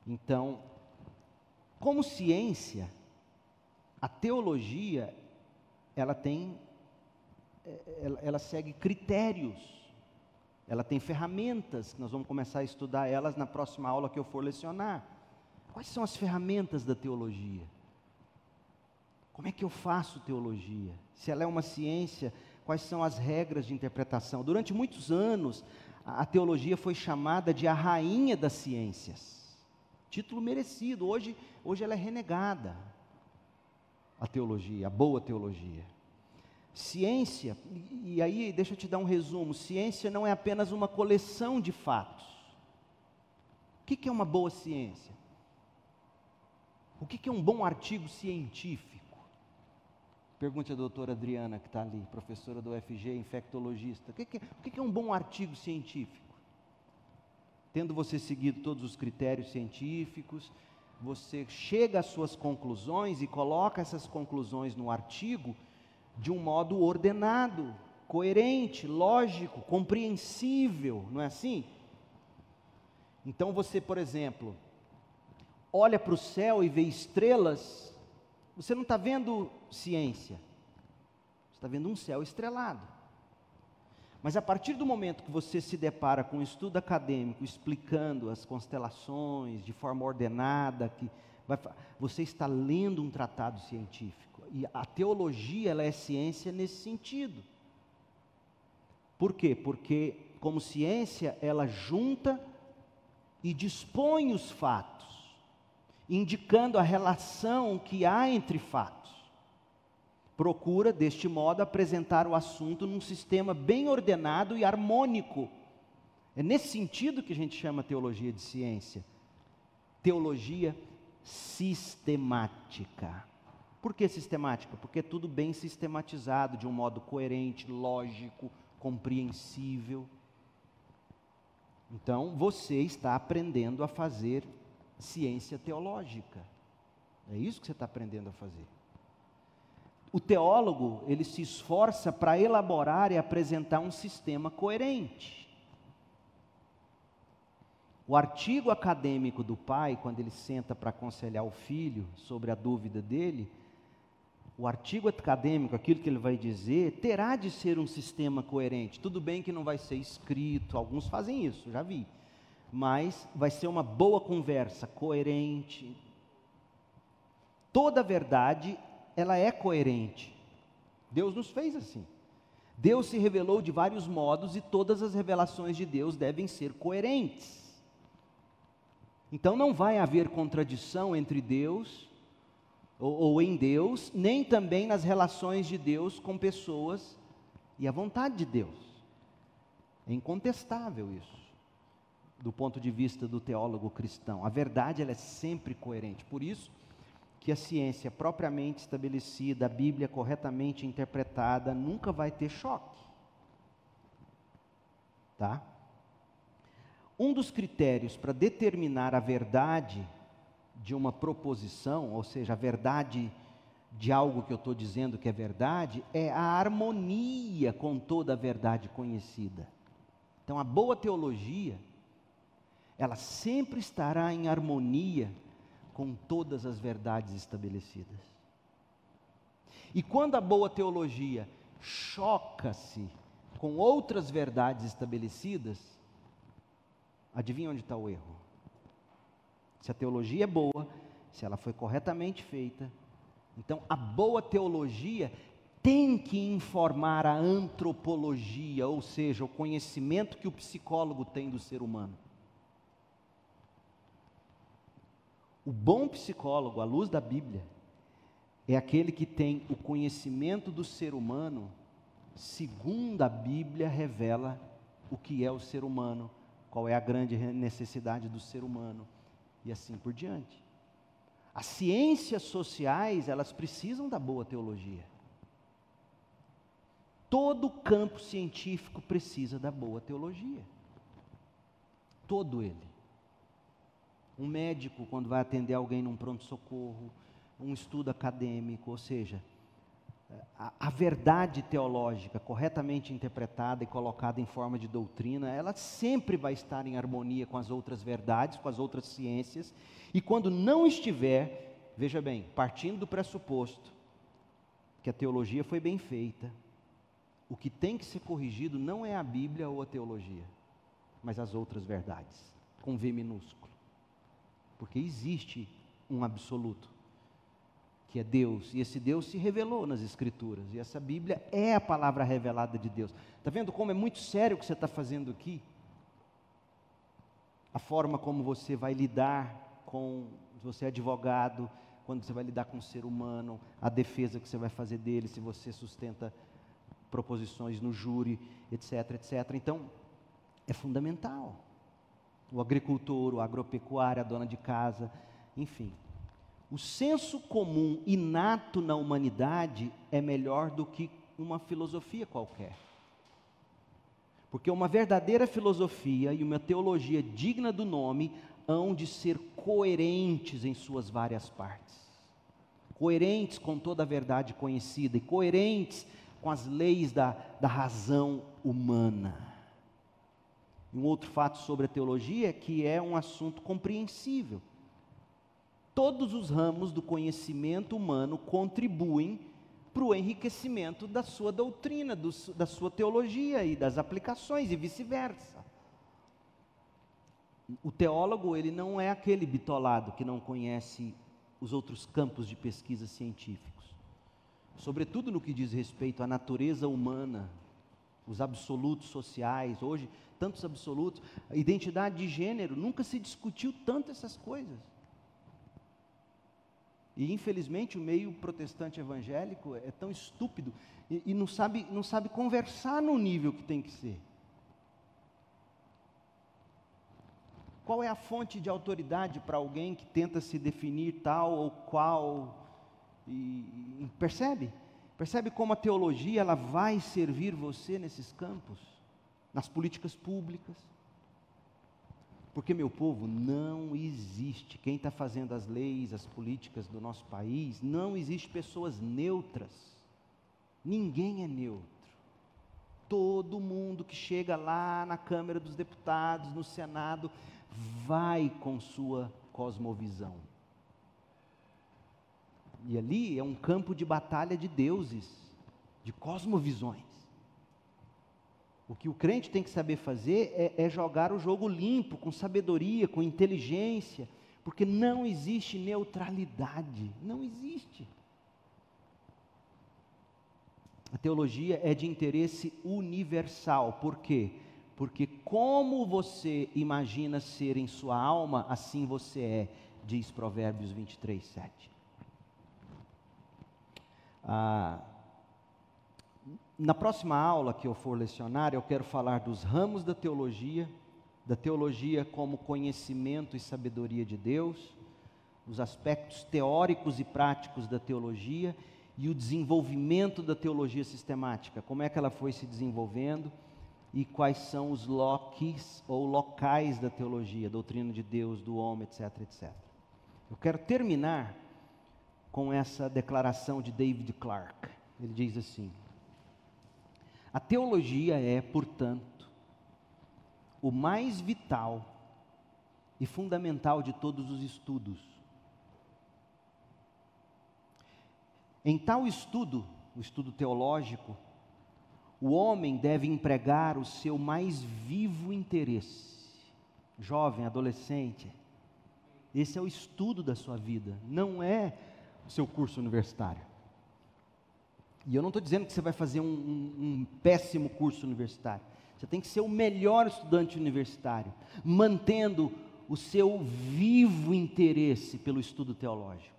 Então, como ciência, a teologia ela tem ela, ela segue critérios, ela tem ferramentas, nós vamos começar a estudar elas na próxima aula que eu for lecionar. Quais são as ferramentas da teologia? Como é que eu faço teologia? Se ela é uma ciência, quais são as regras de interpretação? Durante muitos anos, a teologia foi chamada de a rainha das ciências. Título merecido. Hoje, hoje ela é renegada. A teologia, a boa teologia. Ciência, e aí deixa eu te dar um resumo: ciência não é apenas uma coleção de fatos. O que é uma boa ciência? O que é um bom artigo científico? Pergunte à doutora Adriana, que está ali, professora do UFG, infectologista. O que, é, o que é um bom artigo científico? Tendo você seguido todos os critérios científicos, você chega às suas conclusões e coloca essas conclusões no artigo de um modo ordenado, coerente, lógico, compreensível, não é assim? Então você, por exemplo, olha para o céu e vê estrelas você não está vendo ciência, você está vendo um céu estrelado. Mas a partir do momento que você se depara com um estudo acadêmico explicando as constelações de forma ordenada, que vai, você está lendo um tratado científico. E a teologia ela é ciência nesse sentido. Por quê? Porque como ciência ela junta e dispõe os fatos indicando a relação que há entre fatos. Procura, deste modo, apresentar o assunto num sistema bem ordenado e harmônico. É nesse sentido que a gente chama teologia de ciência. Teologia sistemática. Por que sistemática? Porque é tudo bem sistematizado, de um modo coerente, lógico, compreensível. Então, você está aprendendo a fazer ciência teológica. É isso que você está aprendendo a fazer. O teólogo, ele se esforça para elaborar e apresentar um sistema coerente. O artigo acadêmico do pai, quando ele senta para aconselhar o filho sobre a dúvida dele, o artigo acadêmico, aquilo que ele vai dizer, terá de ser um sistema coerente. Tudo bem que não vai ser escrito, alguns fazem isso, já vi mas vai ser uma boa conversa, coerente. Toda verdade, ela é coerente. Deus nos fez assim. Deus se revelou de vários modos e todas as revelações de Deus devem ser coerentes. Então não vai haver contradição entre Deus ou, ou, em Deus, nem também nas relações de Deus com pessoas e a vontade de Deus. É incontestável isso do ponto de vista do teólogo cristão. A verdade ela é sempre coerente. Por isso que a ciência propriamente estabelecida, a Bíblia corretamente interpretada, nunca vai ter choque. Tá? Um dos critérios para determinar a verdade de uma proposição, ou seja, a verdade de algo que eu estou dizendo que é verdade, é a harmonia com toda a verdade conhecida. Então, a boa teologia, ela sempre estará em harmonia com todas as verdades estabelecidas. E quando a boa teologia choca-se com outras verdades estabelecidas, adivinha onde está o erro? Se a teologia é boa, se ela foi corretamente feita, então a boa teologia tem que informar a antropologia, ou seja, o conhecimento que o psicólogo tem do ser humano. O bom psicólogo, à luz da Bíblia, é aquele que tem o conhecimento do ser humano, segundo a Bíblia revela o que é o ser humano, qual é a grande necessidade do ser humano e assim por diante. As ciências sociais, elas precisam da boa teologia. Todo campo científico precisa da boa teologia. Todo ele. Um médico, quando vai atender alguém num pronto-socorro, um estudo acadêmico, ou seja, a, a, verdade teológica corretamente interpretada e colocada em forma de doutrina, ela sempre vai estar em harmonia com as outras verdades, com as outras ciências, e quando não estiver, veja bem, partindo do pressuposto que a teologia foi bem feita, o que tem que ser corrigido não é a Bíblia ou a teologia, mas as outras verdades, com V minúsculo. Porque existe um absoluto, que é Deus, e esse Deus se revelou nas Escrituras, e essa Bíblia é a palavra revelada de Deus. Está vendo como é muito sério o que você está fazendo aqui? A forma como você vai lidar com, se você é advogado, quando você vai lidar com o ser humano, a defesa que você vai fazer dele, se você sustenta proposições no júri, etc, etc. Então, é fundamental. O agricultor, o agropecuário, a dona de casa, enfim. O senso comum inato na humanidade é melhor do que uma filosofia qualquer. Porque uma verdadeira filosofia e uma teologia digna do nome hão de ser coerentes em suas várias partes. Coerentes com toda a verdade conhecida e coerentes com as leis da, da razão humana. Um outro fato sobre a teologia é que é um assunto compreensível. Todos os ramos do conhecimento humano contribuem para o enriquecimento da sua doutrina, do, da sua teologia e das aplicações e vice-versa. O teólogo, ele não é aquele bitolado que não conhece os outros campos de pesquisa científica sobretudo no que diz respeito à natureza humana, os absolutos sociais, hoje, tantos absolutos, identidade de gênero, nunca se discutiu tanto essas coisas. E infelizmente o meio protestante evangélico é tão estúpido e, e não, sabe, não sabe conversar no nível que tem que ser. Qual é a fonte de autoridade para alguém que tenta se definir tal ou qual e, e percebe? Percebe como a teologia ela vai servir você nesses campos, nas políticas públicas? Porque, meu povo, não existe, quem está fazendo as leis, as políticas do nosso país, não existe pessoas neutras. Ninguém é neutro. Todo mundo que chega lá na Câmara dos Deputados, no Senado, vai com sua cosmovisão. E ali é um campo de batalha de deuses, de cosmovisões. O que o crente tem que saber fazer é, é, jogar o jogo limpo, com sabedoria, com inteligência, porque não existe neutralidade, não existe. A teologia é de interesse universal, por quê? Porque como você imagina ser em sua alma, assim você é, diz Provérbios 23, 7. Ah, na próxima aula que eu for lecionar, eu quero falar dos ramos da teologia, da teologia como conhecimento e sabedoria de Deus, os aspectos teóricos e práticos da teologia e o desenvolvimento da teologia sistemática, como é que ela foi se desenvolvendo e quais são os loques ou locais da teologia, doutrina de Deus, do homem, etc, etc. Eu quero terminar com essa declaração de David Clark. Ele diz assim: A teologia é, portanto, o mais vital e fundamental de todos os estudos. Em tal estudo, o estudo teológico, o homem deve empregar o seu mais vivo interesse. Jovem, adolescente, esse é o estudo da sua vida, não é o seu curso universitário. E eu não estou dizendo que você vai fazer um, um, um péssimo curso universitário. Você tem que ser o melhor estudante universitário, mantendo o seu vivo interesse pelo estudo teológico.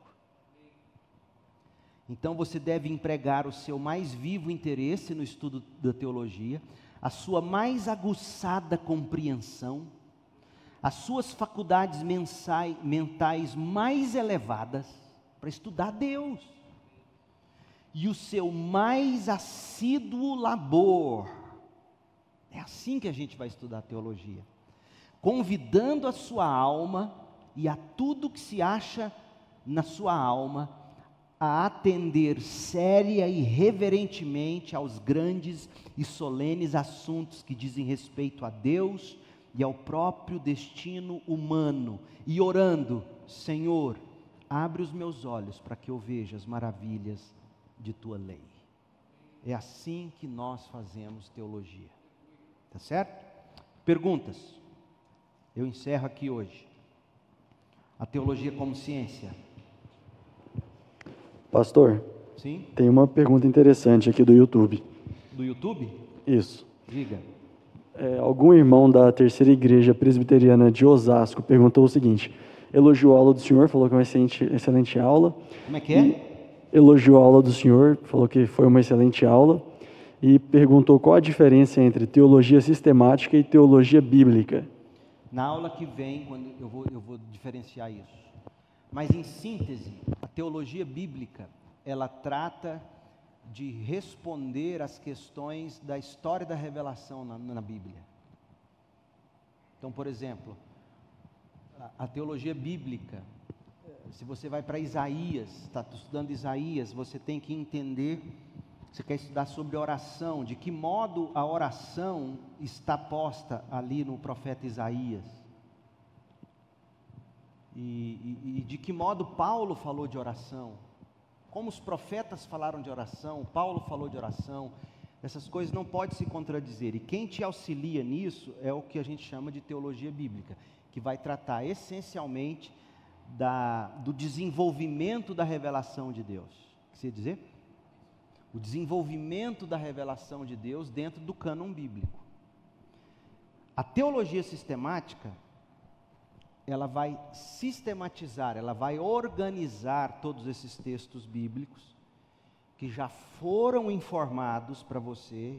Então você deve empregar o seu mais vivo interesse no estudo da teologia, a sua mais aguçada compreensão, as suas faculdades mensais, mentais mais elevadas para estudar Deus, e o seu mais assíduo labor. É assim que a gente vai estudar teologia, convidando a sua alma e a tudo que se acha na sua alma a atender séria e reverentemente aos grandes e solenes assuntos que dizem respeito a Deus e ao próprio destino humano, e orando: Senhor, abre os meus olhos para que eu veja as maravilhas de tua lei. É assim que nós fazemos teologia. Tá certo? Perguntas. Eu encerro aqui hoje. A teologia como ciência Pastor, Sim? tem uma pergunta interessante aqui do YouTube. Do YouTube? Isso. Diga. É, algum irmão da terceira igreja presbiteriana de Osasco perguntou o seguinte: elogiou a aula do senhor, falou que é uma excelente, excelente aula. Como é que é? Elogiou a aula do senhor, falou que foi uma excelente aula. E perguntou qual a diferença entre teologia sistemática e teologia bíblica. Na aula que vem, quando eu vou, eu vou diferenciar isso. Mas em síntese, a teologia bíblica, ela trata de responder às questões da história da revelação na, na Bíblia. Então, por exemplo, a, a teologia bíblica, se você vai para Isaías, está estudando Isaías, você tem que entender, você quer estudar sobre oração, de que modo a oração está posta ali no profeta Isaías. E, e, e, de que modo Paulo falou de oração, como os profetas falaram de oração, Paulo falou de oração, essas coisas não podem se contradizer. E quem te auxilia nisso é o que a gente chama de teologia bíblica, que vai tratar essencialmente da, do desenvolvimento da revelação de Deus. O que você dizer? O desenvolvimento da revelação de Deus dentro do cânon bíblico. A teologia sistemática ela vai sistematizar, ela vai organizar todos esses textos bíblicos que já foram informados para você,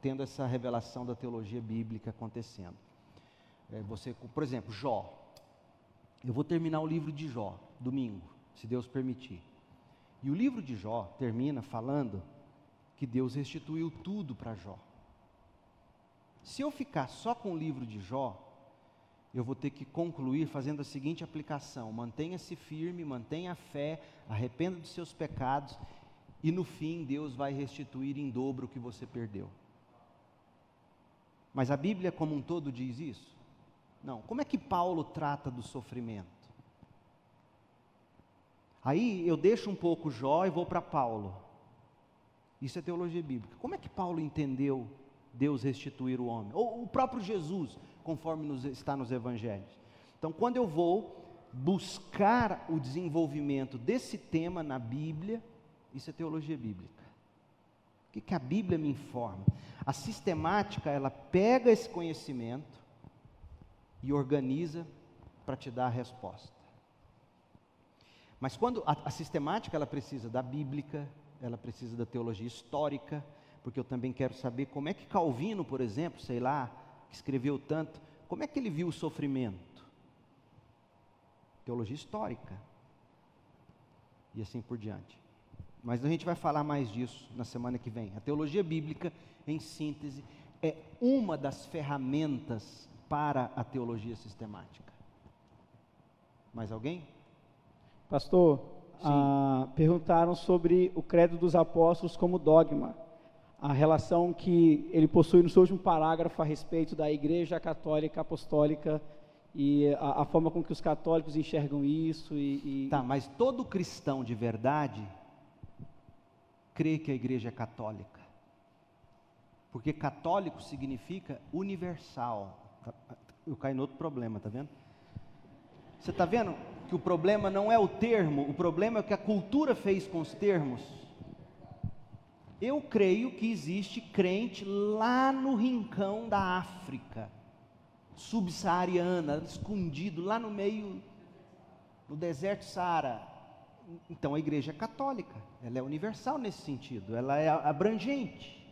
tendo essa revelação da teologia bíblica acontecendo. É, você, por exemplo, Jó. Eu vou terminar o livro de Jó domingo, se Deus permitir. E o livro de Jó termina falando que Deus restituiu tudo para Jó. Se eu ficar só com o livro de Jó, eu vou ter que concluir fazendo a seguinte aplicação: mantenha-se firme, mantenha a fé, arrependa dos seus pecados, e no fim Deus vai restituir em dobro o que você perdeu. Mas a Bíblia como um todo diz isso? Não. Como é que Paulo trata do sofrimento? Aí eu deixo um pouco Jó e vou para Paulo. Isso é teologia bíblica. Como é que Paulo entendeu Deus restituir o homem? Ou o próprio Jesus, conforme nos, está nos evangelhos. Então, quando eu vou buscar o desenvolvimento desse tema na Bíblia, isso é teologia bíblica. O que, que a Bíblia me informa? A sistemática, ela pega esse conhecimento e organiza para te dar a resposta. Mas quando a, a, sistemática ela precisa da bíblica, ela precisa da teologia histórica, porque eu também quero saber como é que Calvino, por exemplo, sei lá, que escreveu tanto, como é que ele viu o sofrimento? teologia histórica e assim por diante. Mas a gente vai falar mais disso na semana que vem. A teologia bíblica, em síntese, é uma das ferramentas para a teologia sistemática. Mais alguém? Pastor, ah, perguntaram sobre o credo dos apóstolos como dogma, a relação que ele possui no seu último parágrafo a respeito da Igreja Católica Apostólica e a, a forma com que os católicos enxergam isso. E, e, tá, mas todo cristão de verdade crê que a Igreja é católica, porque católico significa universal. Eu caio no outro problema, tá vendo? Você está vendo que o problema não é o termo, o problema é o que a cultura fez com os termos. Eu creio que existe crente lá no rincão da África, subsaariana, escondido lá no meio, no deserto Saara. Então a igreja é católica, ela é universal nesse sentido, ela é abrangente.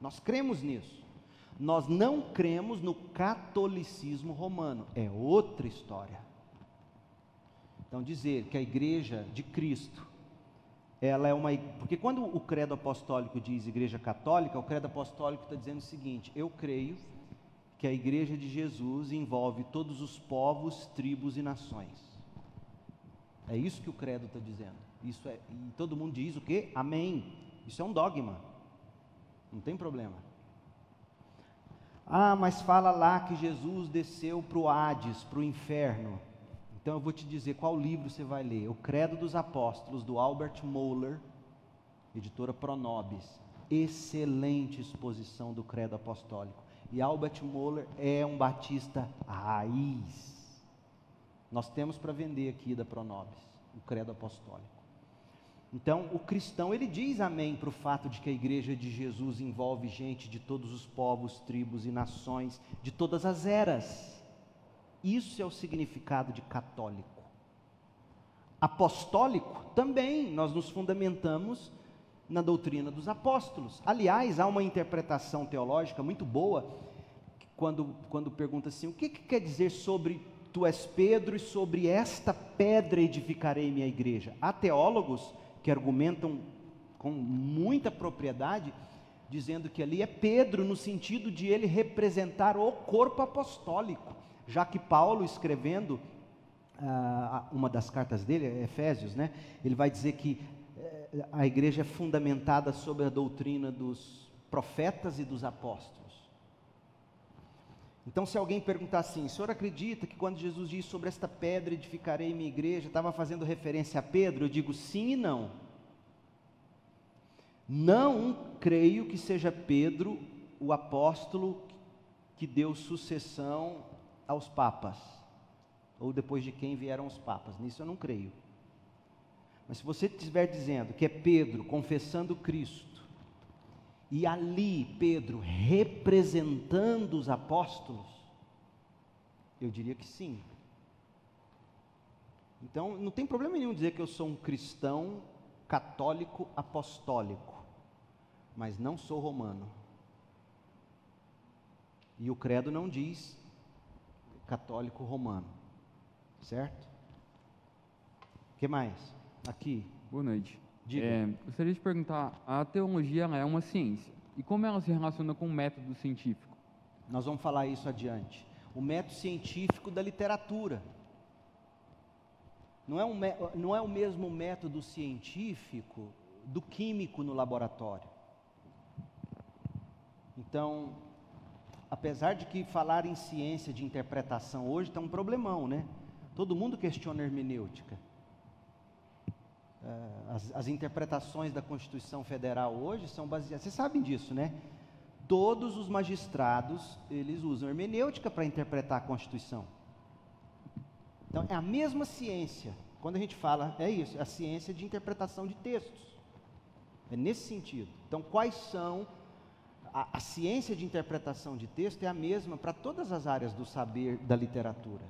Nós cremos nisso. Nós não cremos no catolicismo romano, é outra história. Então, dizer que a igreja de Cristo, ela é uma. Porque quando o credo apostólico diz igreja católica, o credo apostólico está dizendo o seguinte: eu creio que a igreja de Jesus envolve todos os povos, tribos e nações. É isso que o credo está dizendo. Isso é, e todo mundo diz o quê? Amém. Isso é um dogma. Não tem problema. Ah, mas fala lá que Jesus desceu para o Hades, para o inferno. Então eu vou te dizer qual livro você vai ler: O Credo dos Apóstolos, do Albert Moeller, editora Pronobis. Excelente exposição do Credo Apostólico. E Albert Moeller é um batista raiz. Nós temos para vender aqui da Pronobis, o Credo Apostólico. Então, o cristão ele diz amém para o fato de que a igreja de Jesus envolve gente de todos os povos, tribos e nações, de todas as eras. Isso é o significado de católico. Apostólico também, nós nos fundamentamos na doutrina dos apóstolos. Aliás, há uma interpretação teológica muito boa quando, quando pergunta assim: o que, que quer dizer sobre tu és Pedro e sobre esta pedra edificarei minha igreja? Há teólogos que argumentam com muita propriedade, dizendo que ali é Pedro, no sentido de ele representar o corpo apostólico já que Paulo, escrevendo ah, uma das cartas dele, Efésios, né, ele vai dizer que eh, a igreja é fundamentada sobre a doutrina dos profetas e dos apóstolos. Então, se alguém perguntar assim, o senhor acredita que quando Jesus diz sobre esta pedra edificarei minha igreja, estava fazendo referência a Pedro? Eu digo sim e não. Não creio que seja Pedro o apóstolo que deu sucessão aos papas, ou depois de quem vieram os papas. Nisso eu não creio. Mas se você estiver dizendo que é Pedro confessando Cristo, e ali Pedro representando os apóstolos, eu diria que sim. Então, não tem problema nenhum dizer que eu sou um cristão católico apostólico, mas não sou romano. E o credo não diz católico romano. Certo? Que mais? Aqui. Boa noite. Diga. É, gostaria de perguntar, a teologia é uma ciência. E como ela se relaciona com o método científico? Nós vamos falar isso adiante. O método científico da literatura. Não é, um, não é o mesmo método científico do químico no laboratório. Então, apesar de que falar em ciência de interpretação hoje está um problemão, né? Todo mundo questiona a hermenêutica. É, as, as, interpretações da Constituição Federal hoje são baseadas. Vocês sabem disso, né? Todos os magistrados eles usam hermenêutica para interpretar a Constituição. Então é a mesma ciência. Quando a gente fala é isso, é a ciência de interpretação de textos. É nesse sentido. Então quais são a, a ciência de interpretação de texto é a mesma para todas as áreas do saber da literatura.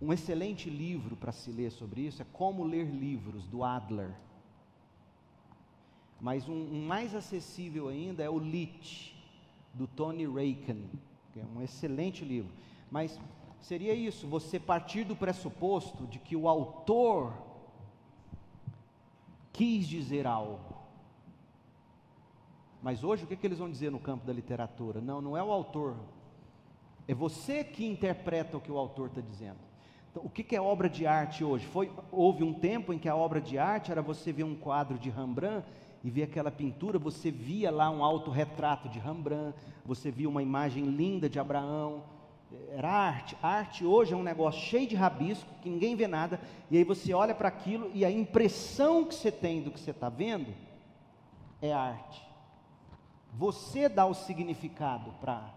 Um excelente livro para se ler sobre isso é Como Ler Livros, do Adler. Mas um, um mais acessível ainda é o Lit, do Tony Raken, que é um excelente livro. Mas seria isso, você partir do pressuposto de que o autor quis dizer algo. Mas hoje o que, que eles vão dizer no campo da literatura? Não, não é o autor, é você que interpreta o que o autor está dizendo. Então, o que, é obra de arte hoje? Foi, houve um tempo em que a obra de arte era você ver um quadro de Rembrandt e ver aquela pintura, você via lá um autorretrato de Rembrandt, você via uma imagem linda de Abraão, era arte. arte hoje é um negócio cheio de rabisco, que ninguém vê nada, e aí você olha para aquilo e a impressão que você tem do que você está vendo é arte. Você dá o significado para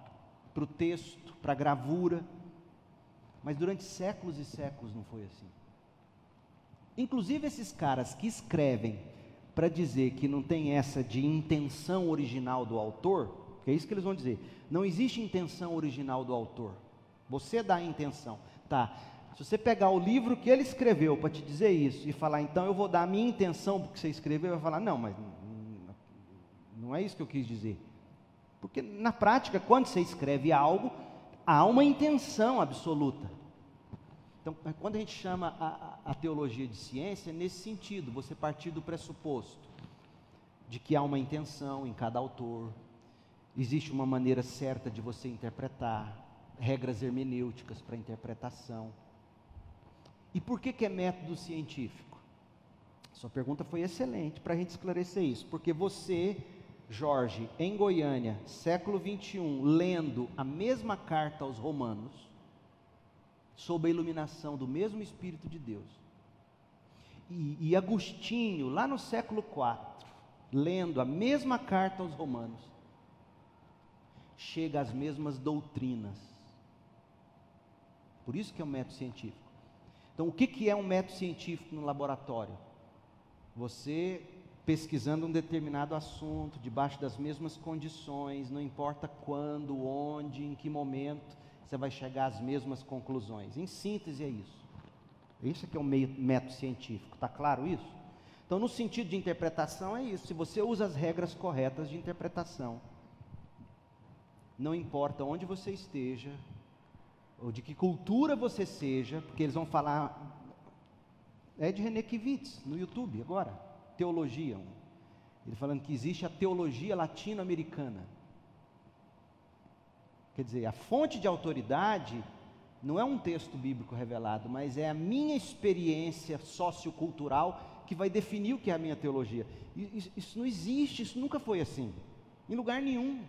o texto, para a gravura, mas durante séculos e séculos não foi assim. Inclusive esses caras que escrevem para dizer que não tem essa de intenção original do autor, é isso que eles vão dizer. Não existe intenção original do autor. Você dá a intenção. Tá. Se você pegar o livro que ele escreveu para te dizer isso e falar, então eu vou dar a minha intenção porque você escreveu, vai falar, não, mas não é isso que eu quis dizer. Porque na prática, quando você escreve algo, há uma intenção absoluta. Então, quando a gente chama a, a, teologia de ciência, é nesse sentido, você partir do pressuposto de que há uma intenção em cada autor, existe uma maneira certa de você interpretar, regras hermenêuticas para interpretação. E por que, que é método científico? Sua pergunta foi excelente para a gente esclarecer isso, porque você, Jorge, em Goiânia, século 21, lendo a mesma carta aos Romanos, sob a iluminação do mesmo Espírito de Deus. E, e Agostinho, lá no século IV, lendo a mesma carta aos Romanos, chega às mesmas doutrinas. Por isso que é um método científico. Então, o que, que é um método científico no laboratório? Você pesquisando um determinado assunto, debaixo das mesmas condições, não importa quando, onde, em que momento, você vai chegar às mesmas conclusões. Em síntese, é isso. Isso que é o método científico, está claro isso? Então, no sentido de interpretação, é isso. Se você usa as regras corretas de interpretação, não importa onde você esteja, ou de que cultura você seja, porque eles vão falar. É de René Kivitz, no YouTube agora, teologia. Ele falando que existe a teologia latino-americana. Quer dizer, a fonte de autoridade não é um texto bíblico revelado, mas é a minha experiência sociocultural que vai definir o que é a minha teologia. Isso, isso não existe, isso nunca foi assim, em lugar nenhum.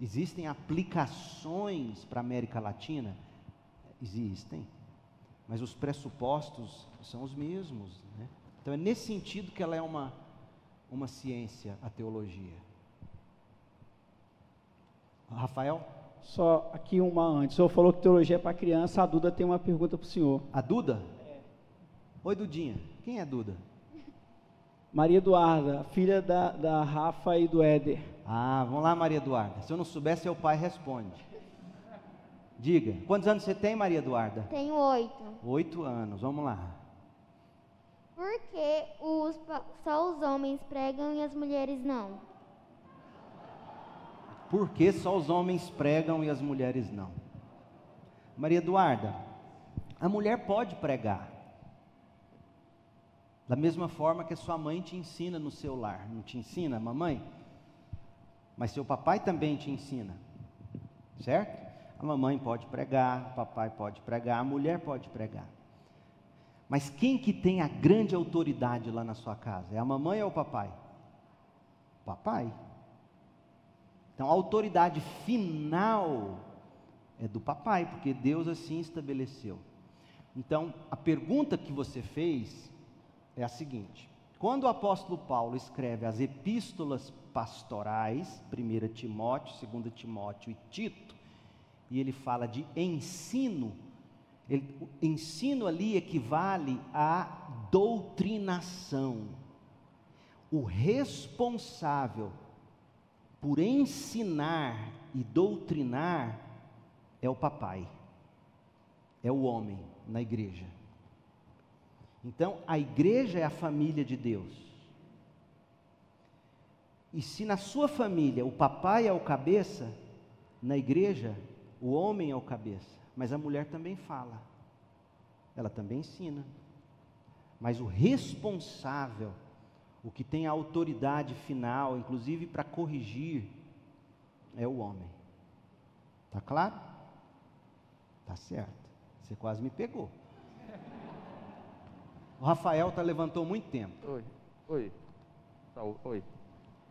Existem aplicações para a América Latina? Existem, mas os pressupostos são os mesmos. Né? Então é nesse sentido que ela é uma, uma ciência, a teologia. Rafael? Só aqui uma antes. O senhor falou que teologia é para criança. A Duda tem uma pergunta para o senhor. A Duda? É. Oi, Dudinha. Quem é Duda? Maria Eduarda, filha da, da Rafa e do Éder. Ah, vamos lá, Maria Eduarda. Se eu não souber, seu pai responde. Diga, quantos anos você tem, Maria Eduarda? Tenho oito. Oito anos, vamos lá. Por que os, só os homens pregam e as mulheres não? Por que só os homens pregam e as mulheres não? Maria Eduarda, a mulher pode pregar. Da mesma forma que a sua mãe te ensina no seu lar. Não te ensina, mamãe? Mas seu papai também te ensina. Certo? A mamãe pode pregar, o papai pode pregar, a mulher pode pregar. Mas quem que tem a grande autoridade lá na sua casa? É a mamãe ou o papai? Papai. Então a autoridade final é do papai, porque Deus assim estabeleceu. Então, a pergunta que você fez é a seguinte: quando o apóstolo Paulo escreve as epístolas pastorais, 1 Timóteo, 2 Timóteo e Tito, e ele fala de ensino, ele, ensino ali equivale a doutrinação. O responsável por ensinar e doutrinar é o papai, é o homem na igreja. Então, a igreja é a família de Deus. E se na sua família o papai é o cabeça, na igreja O homem é o cabeça, mas a mulher também fala. Ela também ensina. Mas o responsável, o que tem a autoridade final, inclusive para corrigir, é o homem. Tá claro? Tá certo. Você quase me pegou. O Rafael tá levantou muito tempo. Oi. Oi. Oi.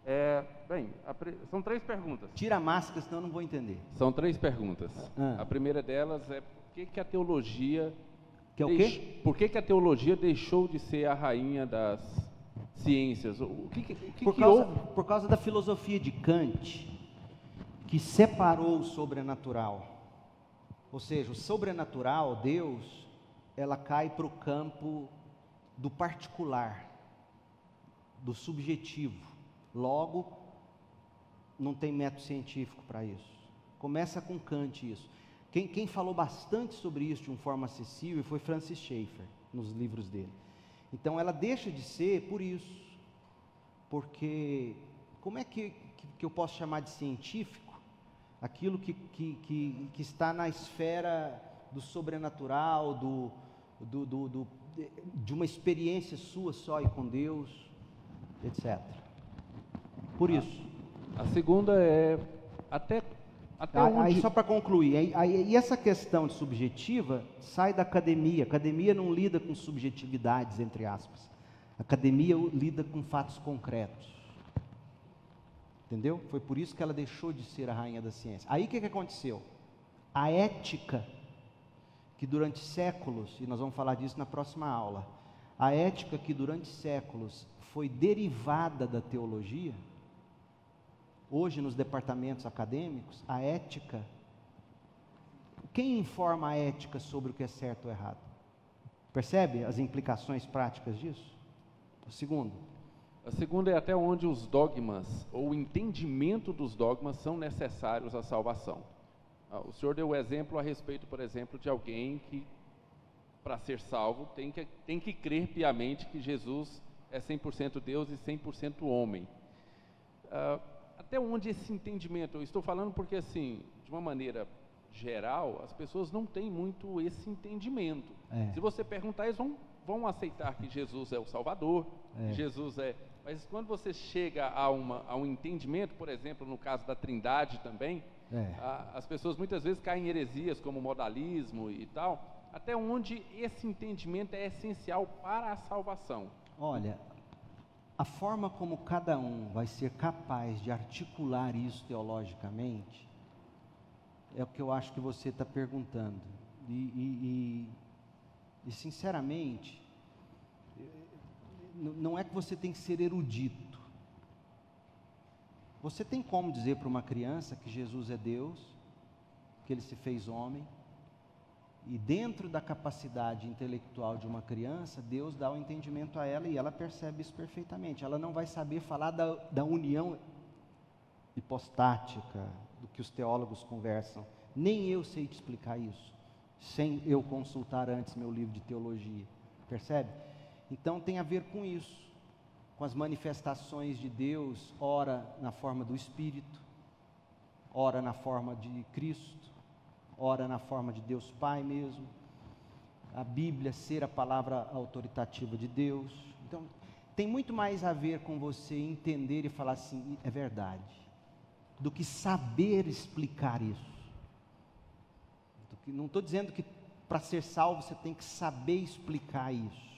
É, bem, pre... são três perguntas. Tira a máscara, senão eu não vou entender. São três perguntas. Ah. A primeira delas é por que, que a teologia. Que é o quê? Por que, que a teologia deixou de ser a rainha das ciências? O que, que, que, por, causa, houve? por causa da filosofia de Kant, que separou o sobrenatural. Ou seja, o sobrenatural, Deus, ela cai para o campo do particular, do subjetivo. Logo, não tem método científico para isso. Começa com Kant isso. Quem, quem, falou bastante sobre isso de uma forma acessível foi Francis Schaeffer, nos livros dele. Então ela deixa de ser por isso. Porque como é que, que, que eu posso chamar de científico aquilo que, que, que, está na esfera do sobrenatural, do, do, do, do, de uma experiência sua só e com Deus, etc. Por isso. A segunda é até até aí, onde... só para concluir, aí, aí, e essa questão de subjetiva sai da academia. A academia não lida com subjetividades, entre aspas. A academia lida com fatos concretos. Entendeu? Foi por isso que ela deixou de ser a rainha da ciência. Aí o que, que aconteceu? A ética, que durante séculos, e nós vamos falar disso na próxima aula, a ética que durante séculos foi derivada da teologia, hoje nos departamentos acadêmicos, a ética, quem informa a ética sobre o que é certo ou errado? Percebe as implicações práticas disso? O segundo. A segunda é até onde os dogmas, ou o entendimento dos dogmas, são necessários à salvação. Ah, o senhor deu o exemplo a respeito, por exemplo, de alguém que, para ser salvo, tem que, tem que crer piamente que Jesus é 100% Deus e 100% homem. Uh, até onde esse entendimento? Eu estou falando porque, assim, de uma maneira geral, as pessoas não têm muito esse entendimento. É. Se você perguntar, eles vão, vão aceitar que Jesus é o Salvador, É. que Jesus é. Mas quando você chega a, uma, a um entendimento, por exemplo, no caso da Trindade também, É. a- as pessoas muitas vezes caem em heresias como modalismo e tal. Até onde esse entendimento é essencial para a salvação. Olha, a forma como cada um vai ser capaz de articular isso teologicamente é o que eu acho que você está perguntando. E, e- e- e, sinceramente, não é que você tem que ser erudito. Você tem como dizer para uma criança que Jesus é Deus, que ele se fez homem, e dentro da capacidade intelectual de uma criança, Deus dá o entendimento a ela e ela percebe isso perfeitamente. Ela não vai saber falar da, da união hipostática, do que os teólogos conversam. Nem eu sei te explicar isso, sem eu consultar antes meu livro de teologia. Percebe? Então tem a ver com isso, com as manifestações de Deus, ora na forma do Espírito, ora na forma de Cristo ora na forma de Deus Pai mesmo, a Bíblia ser a palavra autoritativa de Deus. Então, tem muito mais a ver com você entender e falar assim, é verdade, do que saber explicar isso. Que- não estou dizendo que para ser salvo você tem que saber explicar isso.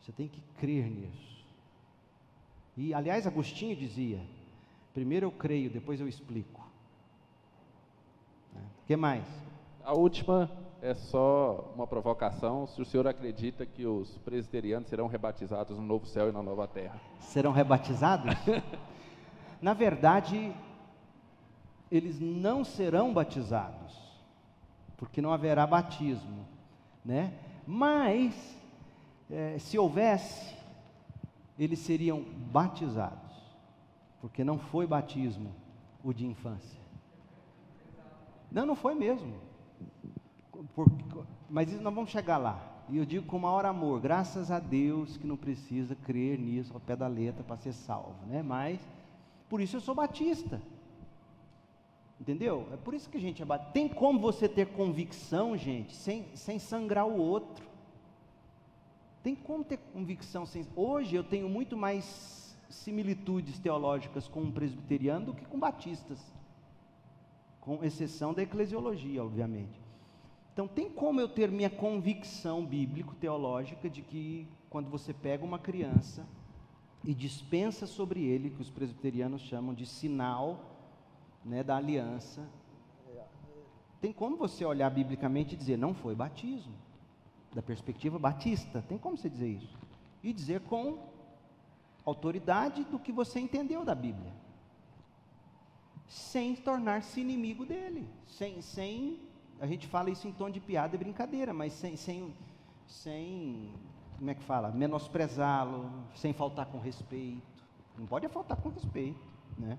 Você tem que crer nisso. E, aliás, Agostinho dizia: primeiro eu creio, depois eu explico. O que mais? A última é só uma provocação. Se o senhor acredita que os presbiterianos serão rebatizados no novo céu e na nova terra? Serão rebatizados? Na verdade, eles não serão batizados, porque não haverá batismo, né? Mas, eh, se houvesse, eles seriam batizados, porque não foi batismo o de infância. Não, não foi mesmo. Por- mas nós vamos chegar lá. E eu digo com maior amor, graças a Deus que não precisa crer nisso ao pé da letra para ser salvo, né? Mas por isso eu sou batista. Entendeu? É por isso que a gente abate. Tem como você ter convicção, gente, sem, sem sangrar o outro. Tem como ter convicção sem. Hoje eu tenho muito mais similitudes teológicas com um presbiteriano do que com batistas, com exceção da eclesiologia, obviamente. Então, tem como eu ter minha convicção bíblico-teológica de que quando você pega uma criança e dispensa sobre ele, que os presbiterianos chamam de sinal né, da aliança, tem como você olhar biblicamente e dizer, não foi batismo, da perspectiva batista, tem como você dizer isso? E dizer com autoridade do que você entendeu da Bíblia, sem tornar-se inimigo dele, sem, sem a gente fala isso em tom de piada e brincadeira, mas sem, sem, sem como é que fala? Menosprezá-lo, sem faltar com respeito. Não pode faltar com respeito, né?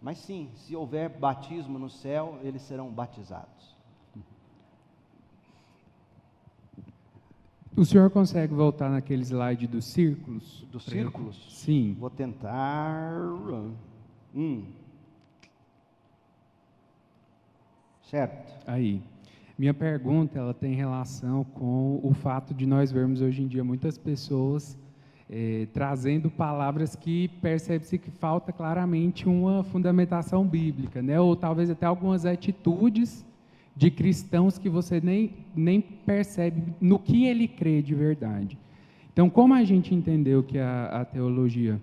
Mas sim, se houver batismo no céu, eles serão batizados. O senhor consegue voltar naquele slide dos círculos? Dos círculos? Sim. Vou tentar. Hum. Certo. Aí. Minha pergunta, ela tem relação com o fato de nós vermos hoje em dia muitas pessoas eh, trazendo palavras que percebe-se que falta claramente uma fundamentação bíblica, né? ou talvez até algumas atitudes de cristãos que você nem, nem percebe no que ele crê de verdade. Então, como a gente entendeu que a, a teologia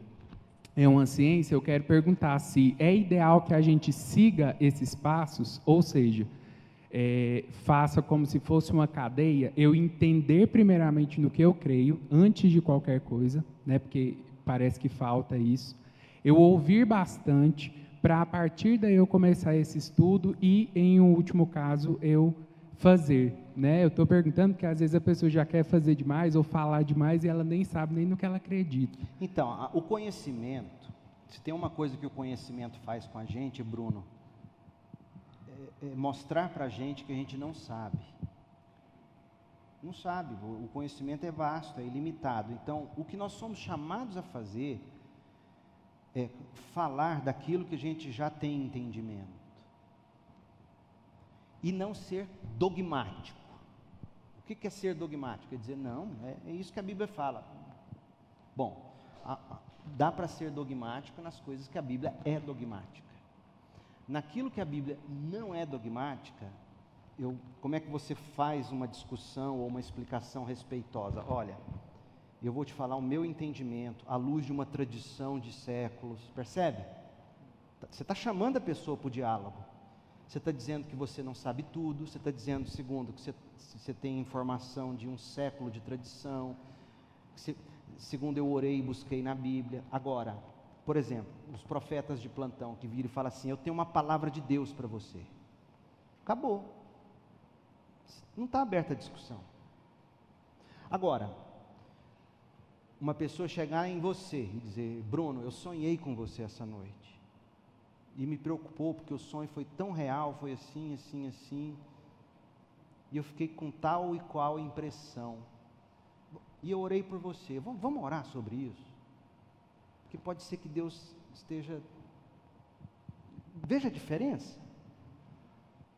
é uma ciência, eu quero perguntar se é ideal que a gente siga esses passos, ou seja, é, faça como se fosse uma cadeia, eu entender primeiramente no que eu creio, antes de qualquer coisa, né, porque parece que falta isso, eu ouvir bastante, para a partir daí eu começar esse estudo e, em um último caso, eu fazer. Né? Eu estou perguntando porque às vezes a pessoa já quer fazer demais ou falar demais e ela nem sabe nem no que ela acredita. Então, o conhecimento, se tem uma coisa que o conhecimento faz com a gente, Bruno, é, é mostrar para a gente que a gente não sabe. Não sabe, o conhecimento é vasto, é ilimitado. Então, o que nós somos chamados a fazer é falar daquilo que a gente já tem entendimento e não ser dogmático. O que é ser dogmático? Quer dizer, não, é, é isso que a Bíblia fala. Bom, a, a, dá para ser dogmático nas coisas que a Bíblia é dogmática. Naquilo que a Bíblia não é dogmática, eu, como é que você faz uma discussão ou uma explicação respeitosa? Olha, eu vou te falar o meu entendimento à luz de uma tradição de séculos, percebe? Você está chamando a pessoa para o diálogo. Você está dizendo que você não sabe tudo, você está dizendo, segundo, que você, você tem informação de um século de tradição, você, segundo eu orei e busquei na Bíblia. Agora, por exemplo, os profetas de plantão que viram e falam assim: Eu tenho uma palavra de Deus para você. Acabou. Não está aberta a discussão. Agora, uma pessoa chegar em você e dizer: Bruno, eu sonhei com você essa noite e me preocupou porque o sonho foi tão real, foi assim, assim, assim. E eu fiquei com tal e qual impressão. E eu orei por você. Vamos, vamos orar sobre isso? Porque pode ser que Deus esteja. Veja a diferença.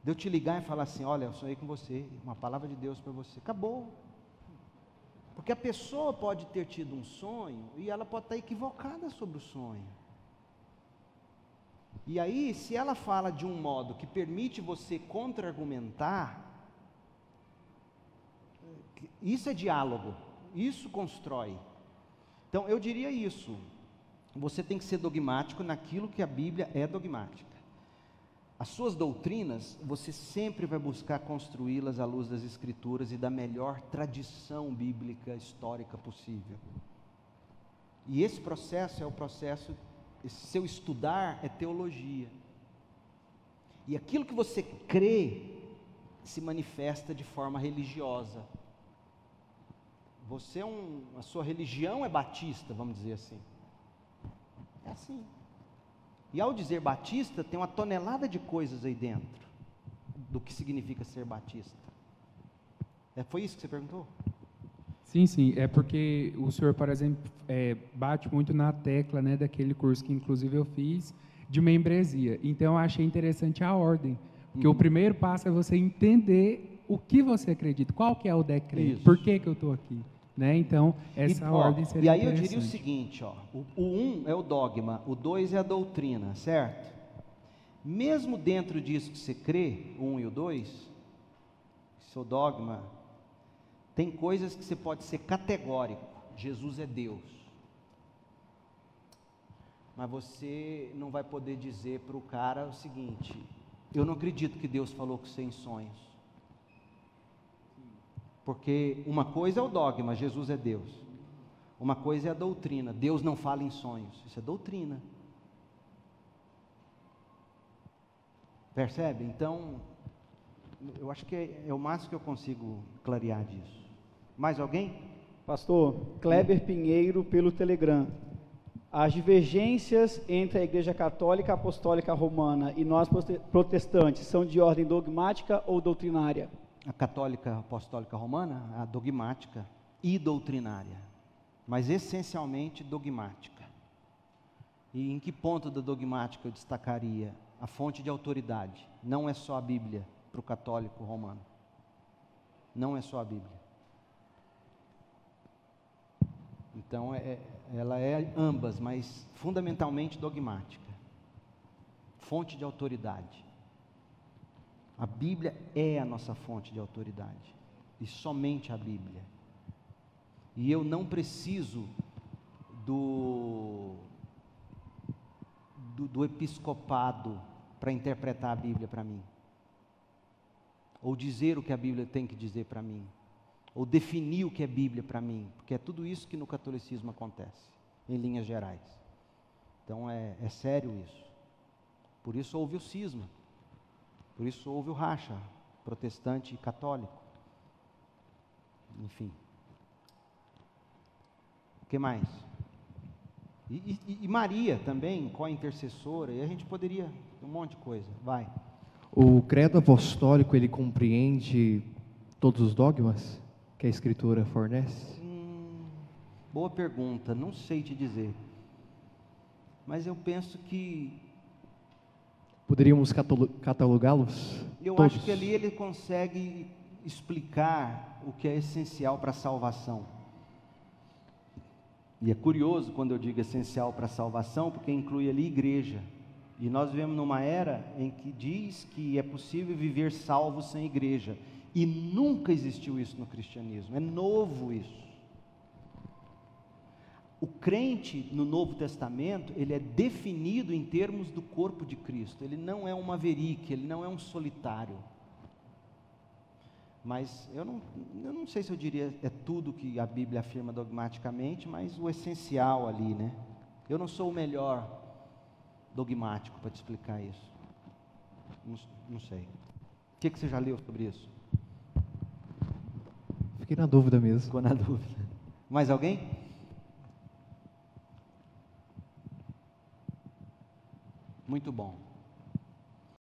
De eu te ligar e falar assim: olha, eu sonhei com você, uma palavra de Deus para você. Acabou. Porque a pessoa pode ter tido um sonho e ela pode estar equivocada sobre o sonho. E aí, se ela fala de um modo que permite você contra-argumentar, isso é diálogo, isso constrói. Então, eu diria isso. Você tem que ser dogmático naquilo que a Bíblia é dogmática. As suas doutrinas, você sempre vai buscar construí-las à luz das Escrituras e da melhor tradição bíblica histórica possível. E esse processo é o processo esse seu estudar é teologia. E aquilo que você crê se manifesta de forma religiosa. Você é um, a sua religião é batista, vamos dizer assim. É assim. E ao dizer batista, tem uma tonelada de coisas aí dentro do que significa ser batista. É, foi isso que você perguntou? Sim, sim. É porque o senhor, por exemplo, é, bate muito na tecla né, daquele curso que inclusive eu fiz, de membresia. Então, eu achei interessante a ordem, porque Uhum. o primeiro passo é você entender o que você acredita, qual que é o decreto, Isso. por que, que eu estou aqui. Né? Então, essa e, ó, ordem seria E aí eu diria o seguinte, ó, o, o um é o dogma, o dois é a doutrina, certo? Mesmo dentro disso que você crê, o um e o dois, seu dogma, tem coisas que você pode ser categórico. Jesus é Deus. Mas você não vai poder dizer para o cara o seguinte: eu não acredito que Deus falou com você em sonhos. Porque uma coisa é o dogma, Jesus é Deus. Uma coisa é a doutrina, Deus não fala em sonhos. Isso é doutrina. Percebe? Então, eu acho que é, é o máximo que eu consigo clarear disso. Mais alguém? Pastor, Kleber Pinheiro pelo Telegram. As divergências entre a Igreja Católica Apostólica Romana e nós prote- protestantes são de ordem dogmática ou doutrinária? A católica apostólica romana, a dogmática e doutrinária, mas essencialmente dogmática. E em que ponto da dogmática eu destacaria? A fonte de autoridade. Não é só a Bíblia para o católico romano. Não é só a Bíblia. Então, é- é- ela é ambas, mas fundamentalmente dogmática. Fonte de autoridade. A Bíblia é a nossa fonte de autoridade. E somente a Bíblia. E eu não preciso do, do, do episcopado para interpretar a Bíblia para mim. Ou dizer o que a Bíblia tem que dizer para mim. Ou definir o que é Bíblia para mim. Porque é tudo isso que no catolicismo acontece, em linhas gerais. Então é, é sério isso. Por isso houve o cisma. Por isso houve o racha, protestante e católico. Enfim. O que mais? E, e- e Maria também, co-intercessora, e a gente poderia, um monte de coisa. Vai. O credo apostólico, ele compreende todos os dogmas que a Escritura fornece? Hum, boa pergunta, não sei te dizer. Mas eu penso que Poderíamos catalo- catalogá-los? Eu todos? acho que ali ele consegue explicar o que é essencial para a salvação. E é curioso quando eu digo essencial para a salvação, porque inclui ali igreja. E nós vivemos numa era em que diz que é possível viver salvo sem igreja. E nunca existiu isso no cristianismo. É novo isso. O crente no Novo Testamento, ele é definido em termos do corpo de Cristo. Ele não é um maverick, ele não é um solitário. Mas eu não, eu não sei se eu diria é tudo que a Bíblia afirma dogmaticamente, mas o essencial ali, né? Eu não sou o melhor dogmático para te explicar isso. Não, não sei. O que, que você já leu sobre isso? Fiquei na dúvida mesmo. Ficou na dúvida. Mais alguém? Muito bom.